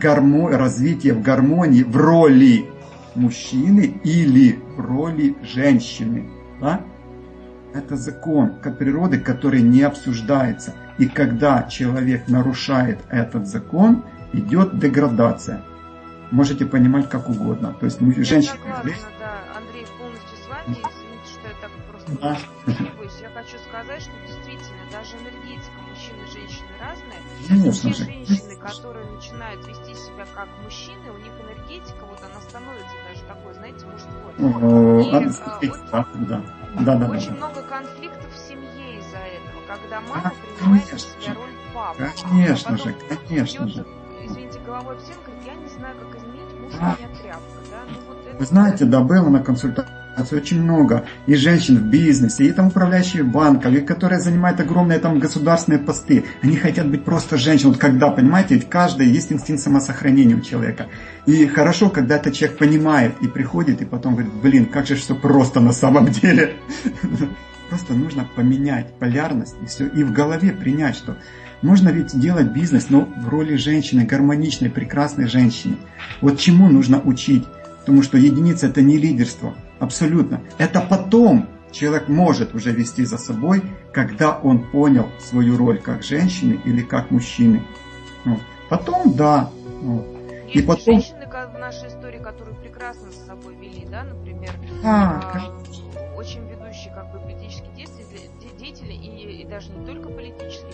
S4: гармо... развитие в гармонии в роли мужчины или в роли женщины. Да? Это закон природы, который не обсуждается. И когда человек нарушает этот закон, идет деградация. Можете понимать как угодно. То есть мы,
S2: я женщины... Согласна, да, Андрей, полностью с вами. Извините, что я так просто да. Я хочу сказать, что действительно даже энергетика мужчин и женщины разная.
S4: Конечно
S2: Те женщины, которые начинают вести себя как мужчины, у них энергетика, вот она становится даже такой, знаете, мужской. И,
S4: а, да, да, да,
S2: очень много конфликтов в семье из-за этого, когда мама принимает на себя роль папы.
S4: Конечно же, конечно же
S2: извините, головой стену, говорит, я не знаю, как изменить, муж у меня тряпка, да? Ну, вот это...
S4: Вы знаете, да, было на консультации очень много и женщин в бизнесе, и там управляющие банков, и которые занимают огромные там государственные посты. Они хотят быть просто женщиной. Вот когда, понимаете, ведь каждый есть инстинкт самосохранения у человека. И хорошо, когда этот человек понимает и приходит, и потом говорит, блин, как же все просто на самом деле. Просто нужно поменять полярность и все, и в голове принять, что можно ведь делать бизнес, но в роли женщины, гармоничной, прекрасной женщины. Вот чему нужно учить? Потому что единица это не лидерство. Абсолютно. Это потом человек может уже вести за собой, когда он понял свою роль как женщины или как мужчины. Вот. Потом да. Вот.
S2: Есть и потом... женщины в нашей истории, которые прекрасно с собой вели, да, например, а, а, очень ведущие как бы политические деятели, деятели и, и даже не только политические,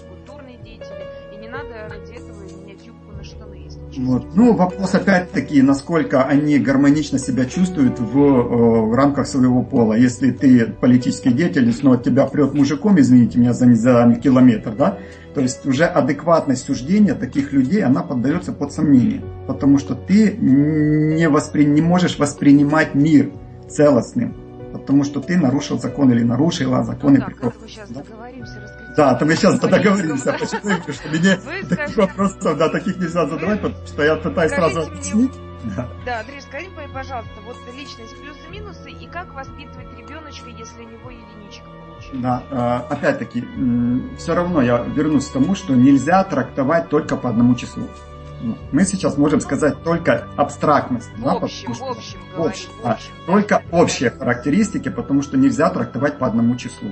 S2: надо ради этого менять юбку на штаны, если
S4: Вот. Ну, вопрос опять-таки, насколько они гармонично себя чувствуют в, э, в рамках своего пола. Если ты политический деятель, но от тебя прет мужиком, извините меня за, за километр, да, то есть уже адекватность суждения таких людей, она поддается под сомнение. Потому что ты не, воспри... не можешь воспринимать мир целостным. Потому что ты нарушил закон или нарушила законы
S2: ну, да, природы. Как мы сейчас да? договоримся,
S4: да, то мы сейчас договоримся. Почему? Потому что мне таких вопросов, да, таких нельзя задавать, потому что я пытаюсь сразу объяснить.
S2: Да. да, Андрей, скажи, пожалуйста, вот личность плюсы-минусы и как воспитывать ребеночка, если у него единичка
S4: Да, э, опять-таки, все равно я вернусь к тому, что нельзя трактовать только по одному числу. Ну, мы сейчас можем сказать только абстрактность.
S2: В да, общем, что, в общем,
S4: в общем, да, Только общие характеристики, потому что нельзя трактовать по одному числу.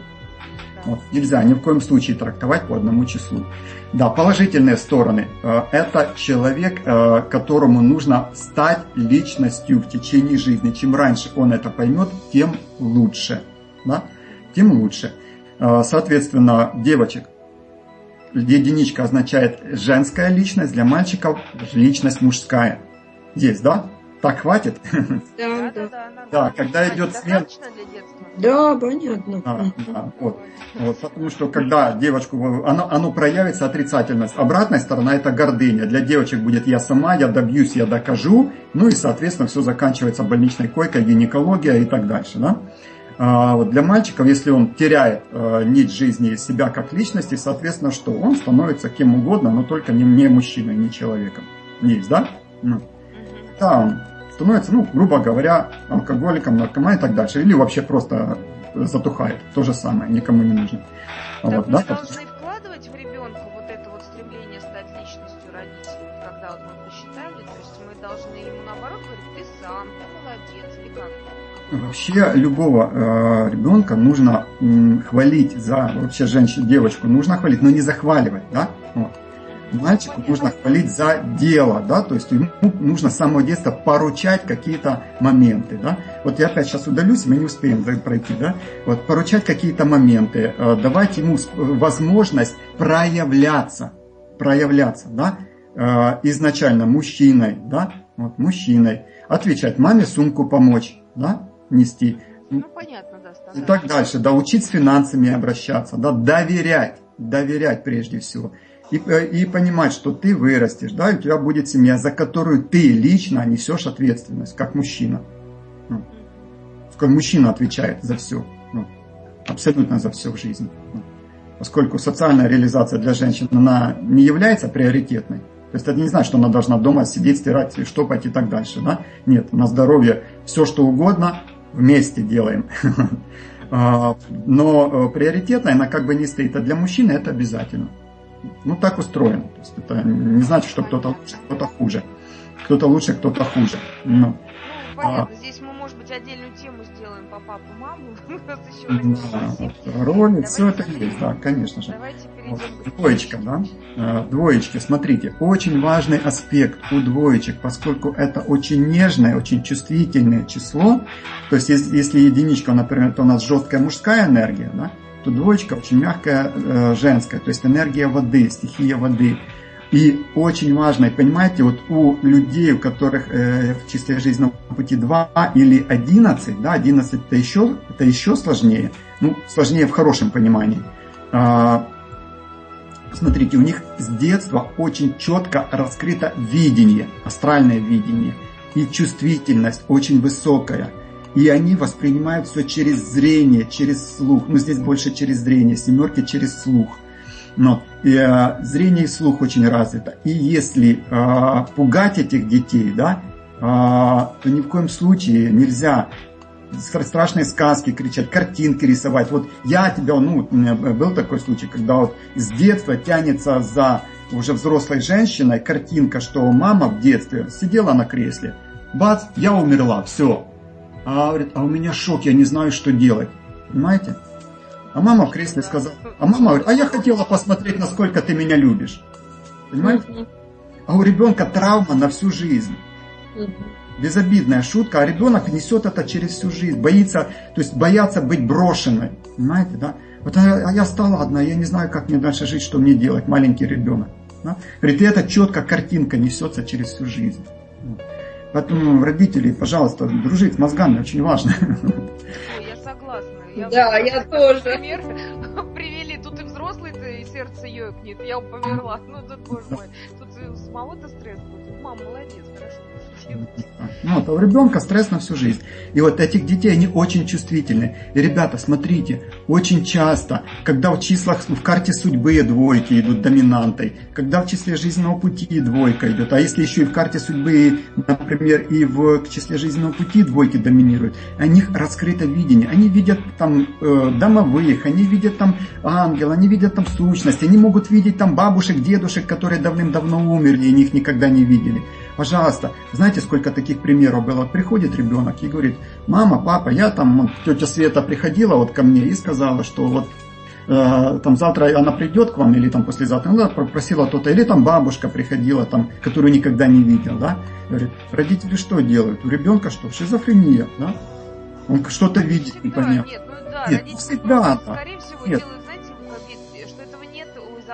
S4: Вот, нельзя ни в коем случае трактовать по одному числу. Да, положительные стороны. Э, это человек, э, которому нужно стать личностью в течение жизни. Чем раньше он это поймет, тем лучше. Да? Тем лучше. Э, соответственно, девочек, единичка означает женская личность, для мальчиков личность мужская. Есть, да? Так хватит?
S2: Да, да, да.
S4: Да, когда идет смена...
S3: Да, понятно.
S4: А, да, вот. вот. Потому что когда девочку, оно, оно проявится отрицательность. Обратная сторона это гордыня. Для девочек будет я сама, я добьюсь, я докажу. Ну и, соответственно, все заканчивается больничной койкой, гинекология и так дальше. Да? А вот для мальчиков, если он теряет э, нить жизни себя как личности, соответственно, что? Он становится кем угодно, но только не, не мужчиной, не человеком. Есть, да? Ну. Да, он становится, ну, грубо говоря, алкоголиком, наркоманом и так дальше. Или вообще просто затухает. То же самое, никому не нужно.
S2: Так вот, да, должны
S4: Вообще любого э, ребенка нужно м, хвалить за вообще женщину, девочку нужно хвалить, но не захваливать, да? Вот. Мальчику нужно хвалить за дело, да, то есть ему нужно с самого детства поручать какие-то моменты, да. Вот я опять сейчас удалюсь, мы не успеем пройти, да. Вот поручать какие-то моменты, э, давать ему возможность проявляться, проявляться, да, э, изначально мужчиной, да, вот мужчиной, отвечать маме сумку помочь, да, нести.
S2: Ну, понятно, да.
S4: И так дальше, да, учить с финансами обращаться, да, доверять, доверять прежде всего и, э, и понимать, что ты вырастешь, да, и у тебя будет семья, за которую ты лично несешь ответственность, как мужчина. Ну, как мужчина отвечает за все, ну, абсолютно за все в жизни. Ну, поскольку социальная реализация для женщин, она не является приоритетной, то есть это не значит, что она должна дома сидеть, стирать, штопать и так дальше. Да? Нет, на здоровье все, что угодно, вместе делаем. А, но э, приоритетная она как бы не стоит. А для мужчины это обязательно. Ну, так устроено. То есть это не значит, что кто-то лучше, кто-то хуже. Кто-то лучше, кто-то хуже.
S2: Ну, ну понятно. А, Здесь мы, может быть, отдельную тему по папу, маму.
S4: да, роли, все это есть, да, конечно же.
S2: Давайте перейдем вот,
S4: Двоечка, да? А, двоечки, смотрите, очень важный аспект у двоечек, поскольку это очень нежное, очень чувствительное число. То есть, если, если единичка, например, то у нас жесткая мужская энергия, да? то двоечка очень мягкая э, женская, то есть энергия воды, стихия воды. И очень важно, и понимаете, вот у людей, у которых э, в числе жизненного пути 2 или 11, да, 11 это еще, это еще сложнее, ну, сложнее в хорошем понимании. А, смотрите, у них с детства очень четко раскрыто видение, астральное видение, и чувствительность очень высокая – и они воспринимают все через зрение, через слух. Ну, здесь больше через зрение, семерки через слух. Но э, зрение и слух очень развито. И если э, пугать этих детей, да, э, то ни в коем случае нельзя страшные сказки кричать, картинки рисовать. Вот я тебя, ну, у меня был такой случай, когда вот с детства тянется за уже взрослой женщиной картинка, что мама в детстве сидела на кресле, бац, я умерла, все, а, говорит, а у меня шок, я не знаю, что делать. Понимаете? А мама в кресле сказала, а мама говорит, а я хотела посмотреть, насколько ты меня любишь. Понимаете? А у ребенка травма на всю жизнь. Безобидная шутка, а ребенок несет это через всю жизнь, боится, то есть боятся быть брошенной. Понимаете, да? Вот а я стала одна, я не знаю, как мне дальше жить, что мне делать, маленький ребенок. Да? Говорит, и эта четко картинка несется через всю жизнь. Поэтому родители, пожалуйста, дружить с мозгами очень важно.
S2: Я согласна. Я
S3: да, я тоже.
S2: Пример привели. Тут и взрослый, и сердце ёкнет. Я померла. Ну, тут, боже мой. Тут с малого-то стресс будет. Мама, молодец, хорошо.
S4: Ну, вот, а у ребенка стресс на всю жизнь. И вот этих детей, они очень чувствительны. И, ребята, смотрите, очень часто, когда в числах, в карте судьбы двойки идут доминантой, когда в числе жизненного пути двойка идет, а если еще и в карте судьбы, например, и в числе жизненного пути двойки доминируют, у них раскрыто видение. Они видят там э, домовых, они видят там ангела, они видят там сущность, они могут видеть там бабушек, дедушек, которые давным-давно умерли, и их никогда не видели. Пожалуйста, знаете, сколько таких примеров было? Приходит ребенок и говорит, мама, папа, я там, вот, тетя Света приходила вот ко мне и сказала, что вот э, там завтра она придет к вам или там послезавтра, она попросила то-то, или там бабушка приходила, там, которую никогда не видел, да, говорит, родители что делают? У ребенка что, шизофрения, да? Он что-то видит,
S2: всегда, непонятно. Нет, ну да, нет, всегда, да. скорее всего, нет. делают,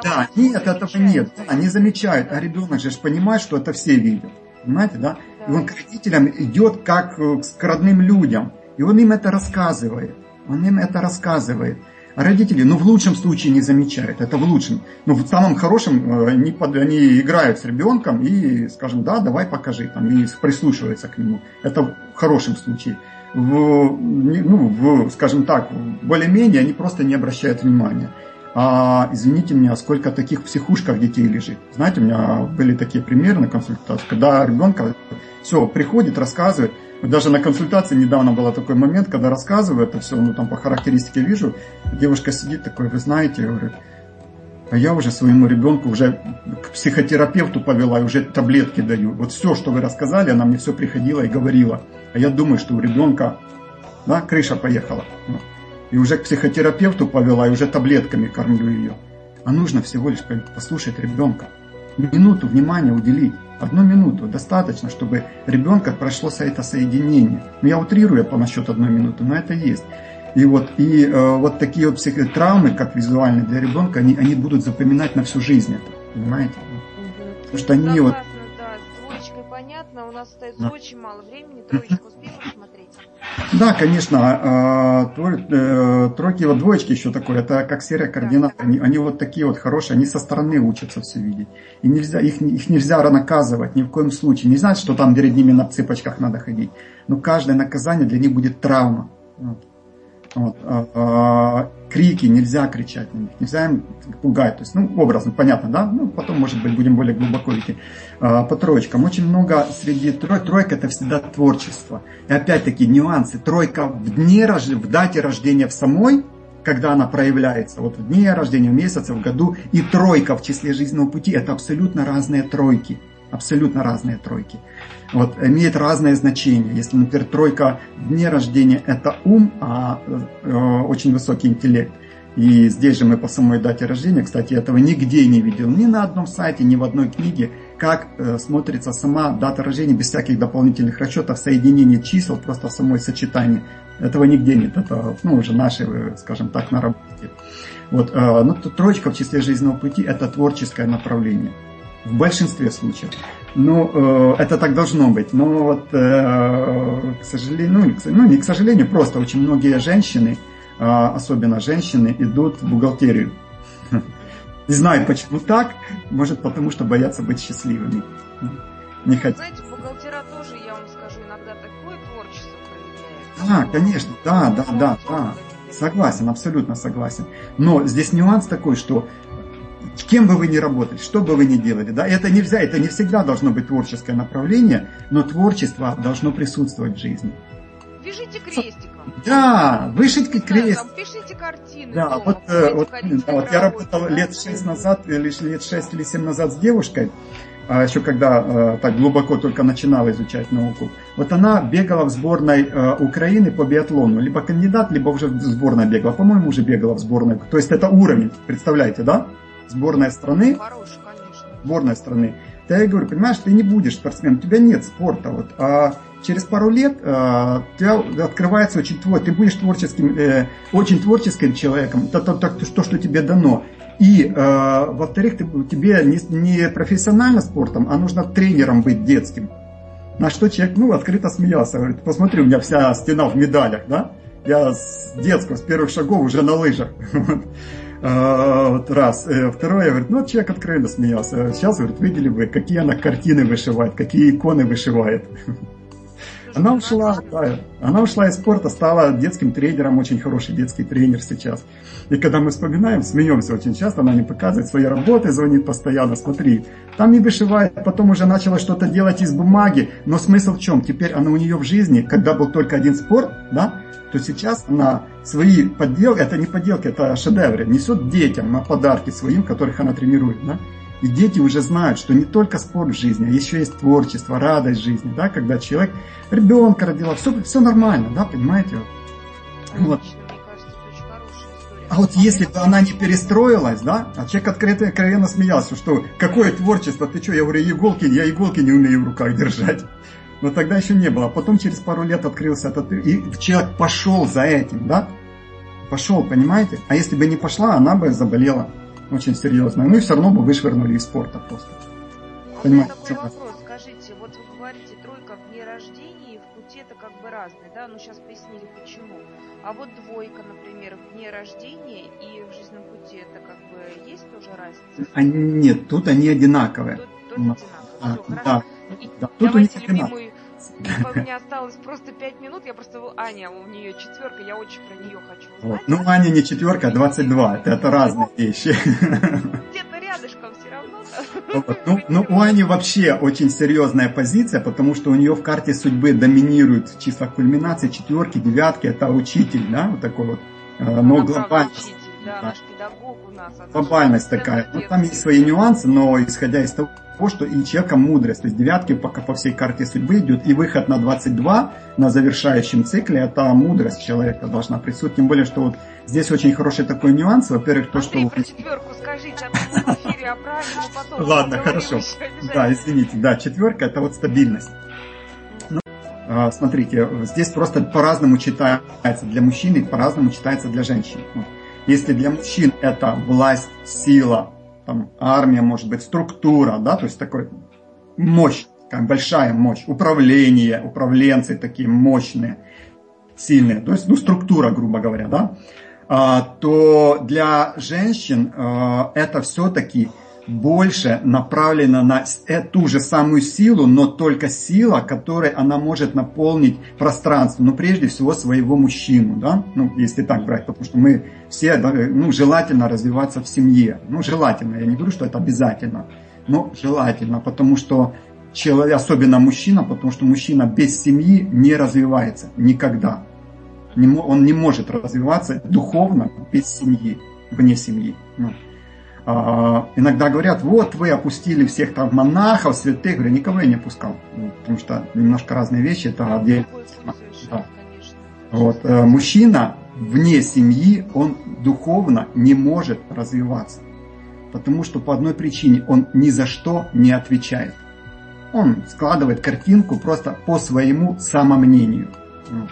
S4: Да, нет, этого нет, да, они замечают, а ребенок же понимает, что это все видят. Понимаете, да? И он к родителям идет как к родным людям. И он им это рассказывает. Он им это рассказывает. А родители, ну, в лучшем случае не замечают, это в лучшем. Но в самом хорошем они, под, они играют с ребенком и, скажем, да, давай покажи, там, и прислушиваются к нему. Это в хорошем случае. В, ну, в, скажем так, более-менее они просто не обращают внимания. А извините меня, сколько таких в психушках детей лежит. Знаете, у меня были такие примеры на консультации, когда ребенка все приходит, рассказывает, даже на консультации недавно был такой момент, когда рассказываю это все, ну там по характеристике вижу, девушка сидит такой, вы знаете, говорит, а я уже своему ребенку уже к психотерапевту повела и уже таблетки даю. Вот все, что вы рассказали, она мне все приходила и говорила. А я думаю, что у ребенка да, крыша поехала. И уже к психотерапевту повела, и уже таблетками кормлю ее. А нужно всего лишь послушать ребенка. Минуту внимания уделить. Одну минуту достаточно, чтобы ребенка прошло это соединение. Ну, я утрирую по насчет одной минуты, но это есть. И вот, и, э, вот такие вот психотравмы, как визуальные для ребенка, они, они будут запоминать на всю жизнь это. Понимаете?
S2: Угу. Потому что они Согласна, вот... да, с двоечкой понятно, у нас остается да. очень мало времени, троечку успеем посмотреть?
S4: Да, конечно. А, э, тройки, вот двоечки еще такое, это как серия координат. Они, они вот такие вот хорошие, они со стороны учатся все видеть. И нельзя, их, их нельзя наказывать ни в коем случае. Не знать, что там перед ними на цыпочках надо ходить. Но каждое наказание для них будет травма. Вот. Вот. А, а, крики, нельзя кричать на них, нельзя им пугать. То есть, ну, образно, понятно, да? Ну, потом, может быть, будем более глубоко идти. А, по троечкам. Очень много среди трой, тройка это всегда творчество. И опять-таки нюансы. Тройка в дне, в дате рождения в самой, когда она проявляется, вот в дне рождения, в месяце, в году, и тройка в числе жизненного пути, это абсолютно разные тройки. Абсолютно разные тройки вот, имеет разное значение. Если, например, тройка дне рождения – это ум, а э, очень высокий интеллект. И здесь же мы по самой дате рождения, кстати, этого нигде не видел, ни на одном сайте, ни в одной книге, как э, смотрится сама дата рождения без всяких дополнительных расчетов, соединение чисел, просто самой сочетании. Этого нигде нет, это ну, уже наши, э, скажем так, наработки. Вот, э, ну, троечка в числе жизненного пути – это творческое направление в большинстве случаев. Ну, э, это так должно быть. Но вот, э, к сожалению, ну, ну не к сожалению, просто очень многие женщины, э, особенно женщины, идут в бухгалтерию. Не знаю, почему так. Может, потому что боятся быть счастливыми.
S2: Не хотят. Знаете, бухгалтера тоже, я вам скажу, иногда такое творчество
S4: проявляют. Да, конечно, да, да, да, да. Согласен, абсолютно согласен. Но здесь нюанс такой, что кем бы вы ни работали, что бы вы ни делали, да, это нельзя, это не всегда должно быть творческое направление, но творчество должно присутствовать в жизни.
S2: Вяжите крестиком.
S4: Да, вышить крест.
S2: Там, пишите картины.
S4: Да, дома, вот, э, вот, да, вот я работал лет шесть назад, или лет шесть или семь назад с девушкой, а еще когда э, так глубоко только начинала изучать науку, вот она бегала в сборной э, Украины по биатлону, либо кандидат, либо уже в сборной бегала, по-моему, уже бегала в сборной. То есть это уровень, представляете, да? Сборная страны,
S2: конечно.
S4: сборная страны, то я говорю, понимаешь, ты не будешь спортсменом, у тебя нет спорта. Вот, а через пару лет э, у тебя открывается очень твой, ты будешь творческим, э, очень творческим человеком, то, то, то, то, что тебе дано. И, э, во-вторых, ты, тебе не, не профессионально спортом, а нужно тренером быть детским. На что человек, ну, открыто смеялся, говорит, посмотри, у меня вся стена в медалях, да? Я с детского, с первых шагов уже на лыжах. А, вот раз. Э, второе, говорит, ну, человек откровенно смеялся. Сейчас, говорит, видели бы, какие она картины вышивает, какие иконы вышивает. Она ушла, да, она ушла из спорта, стала детским тренером, очень хороший детский тренер сейчас. И когда мы вспоминаем, смеемся очень часто, она не показывает свои работы, звонит постоянно, смотри, там не вышивает, потом уже начала что-то делать из бумаги, но смысл в чем? Теперь она у нее в жизни, когда был только один спорт, да, то сейчас она свои подделки, это не подделки, это шедевры, несет детям на подарки своим, которых она тренирует. Да? И дети уже знают, что не только спорт в жизни, а еще есть творчество, радость жизни, да, когда человек ребенка родила, все, все нормально, да, понимаете? Вот. А вот если бы она не перестроилась, да, а человек открыто откровенно смеялся, что какое творчество, ты что, я говорю, иголки, я иголки не умею в руках держать. Но тогда еще не было. Потом через пару лет открылся этот... И человек пошел за этим, да? Пошел, понимаете? А если бы не пошла, она бы заболела очень серьезно. Ну и все равно бы вышвырнули из спорта просто.
S2: А понимаете? Такой вопрос. скажите, вот вы говорите, тройка в дне рождения и в пути это как бы разные, да? Ну, сейчас пояснили почему. А вот двойка, например, в дне рождения и в жизненном пути, это как бы есть тоже разница?
S4: А, нет, тут они одинаковые.
S2: Тут, тут одинаковые.
S4: А,
S2: Все,
S4: да,
S2: хорошо. И
S4: да, тут
S2: давайте
S4: они одинаковые.
S2: любимую у меня осталось просто пять минут. Я просто... Аня, у нее четверка, я очень про нее хочу узнать.
S4: Ну, Аня не четверка, а 22. Это, это разные вещи.
S2: Где-то рядышком все равно.
S4: Ну, ну, у Ани вообще очень серьезная позиция, потому что у нее в карте судьбы доминируют числа кульминации, четверки, девятки. Это учитель, да, вот такой вот. Э, Но
S2: учитель, да,
S4: Да.
S2: наш педагог у нас.
S4: глобальность такая. Ну, там есть свои нюансы, но исходя из того, что и человека мудрость, то есть девятки пока по всей карте судьбы идет, и выход на 22 на завершающем цикле, это мудрость человека должна присутствовать. Тем более, что вот здесь очень хороший такой нюанс. Во-первых, то, что...
S2: Андрей, про четверку скажите, а то эфире потом
S4: Ладно, хорошо. Да, извините, да, четверка это вот стабильность. Ну, а, смотрите, здесь просто по-разному читается для мужчин и по-разному читается для женщин. Если для мужчин это власть, сила, там, армия, может быть, структура, да, то есть такой мощь, такая большая мощь, управление, управленцы такие мощные, сильные, то есть, ну, структура, грубо говоря, да, а, то для женщин а, это все-таки больше направлена на ту же самую силу, но только сила, которой она может наполнить пространство, но прежде всего своего мужчину, да, ну, если так брать, потому что мы все, ну, желательно развиваться в семье, ну, желательно, я не говорю, что это обязательно, но желательно, потому что человек, особенно мужчина, потому что мужчина без семьи не развивается никогда. Он не может развиваться духовно без семьи, вне семьи. Ну, иногда говорят, вот вы опустили всех там монахов, святых. Говорю, никого я не опускал. Ну, Потому что немножко разные вещи, это
S2: Да,
S4: отдельно.
S2: конечно.
S4: Вот, э, мужчина вне семьи, он духовно не может развиваться. Потому что по одной причине он ни за что не отвечает. Он складывает картинку просто по своему самомнению. Вот.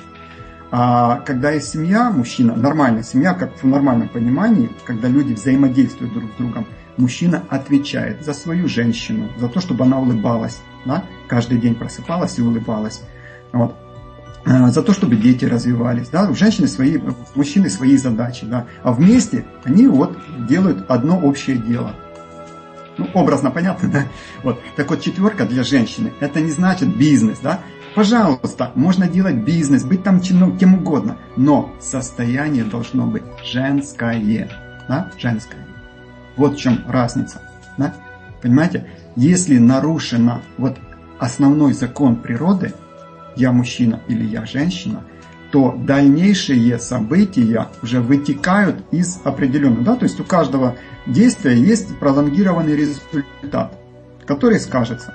S4: А когда есть семья, мужчина, нормальная семья, как в нормальном понимании, когда люди взаимодействуют друг с другом, мужчина отвечает за свою женщину, за то, чтобы она улыбалась, да? каждый день просыпалась и улыбалась. Вот. Э, За то, чтобы дети развивались, да, у женщины свои, у мужчины свои задачи, да, а вместе они вот делают одно общее дело. Ну, образно понятно, да? Вот. Так вот, четверка для женщины, это не значит бизнес, да? Пожалуйста, можно делать бизнес, быть там чем, кем угодно, но состояние должно быть женское, да? Женское. Вот в чем разница, да? Понимаете? Если нарушено вот основной закон природы, я мужчина или я женщина, то дальнейшие события уже вытекают из определенного. Да? То есть у каждого действия есть пролонгированный результат, который скажется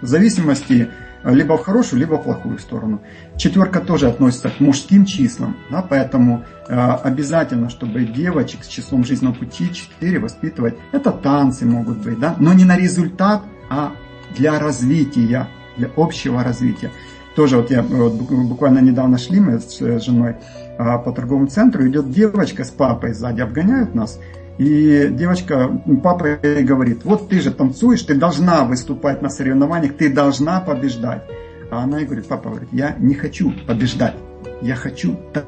S4: в зависимости либо в хорошую, либо в плохую сторону. Четверка тоже относится к мужским числам, да, поэтому э, обязательно, чтобы девочек с числом жизненного пути 4 воспитывать, это танцы могут быть, да, но не на результат, а для развития, для общего развития. Тоже вот я вот, бу- буквально недавно шли мы с э, женой а, по торговому центру, идет девочка с папой сзади, обгоняют нас, и девочка, папа ей говорит, вот ты же танцуешь, ты должна выступать на соревнованиях, ты должна побеждать. А она ей говорит, папа говорит, я не хочу побеждать, я хочу та-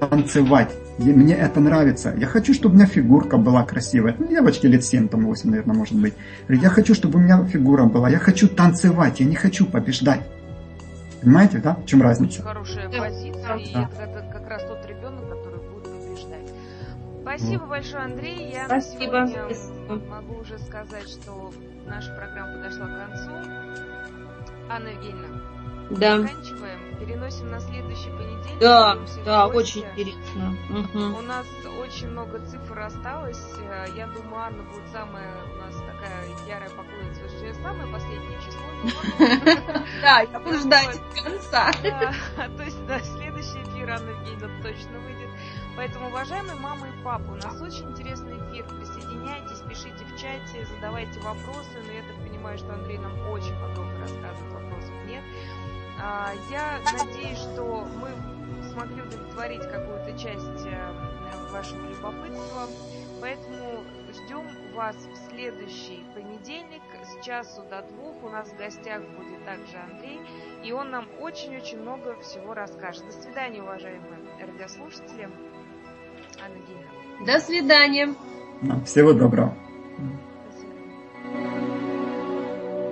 S4: танцевать. И мне это нравится. Я хочу, чтобы у меня фигурка была красивая. Ну, девочке лет 7, там 8, наверное, может быть. Говорит, я хочу, чтобы у меня фигура была. Я хочу танцевать, я не хочу побеждать. Понимаете, да? В чем разница?
S2: Очень хорошая позиция, и
S4: Да.
S2: это, это как раз тот Спасибо большое, Андрей. Я
S3: Спасибо.
S2: на сегодня
S3: Спасибо.
S2: могу уже сказать, что наша программа подошла к концу. Анна Евгеньевна,
S3: Да.
S2: заканчиваем, переносим на следующий понедельник.
S3: Да, да,
S2: гости.
S3: очень интересно.
S2: У нас очень много цифр осталось. Э, Я думаю, Анна будет самая у нас такая ярая поклонница, что я самое последнее число.
S3: Да, я буду ждать конца.
S2: То есть, да, следующий эфир Анна Евгеньевна точно выйдет. Поэтому, уважаемые мамы и папы, у нас очень интересный эфир. Присоединяйтесь, пишите в чате, задавайте вопросы. Но я так понимаю, что Андрей нам очень подробно рассказывает, вопросов нет. А, Я надеюсь, что мы смогли удовлетворить какую-то часть э, вашего любопытства. Поэтому ждем вас в следующий понедельник с часу до двух. У нас в гостях будет также Андрей, и он нам очень-очень много всего расскажет. До свидания, уважаемые радиослушатели.
S3: До свидания.
S4: Всего доброго.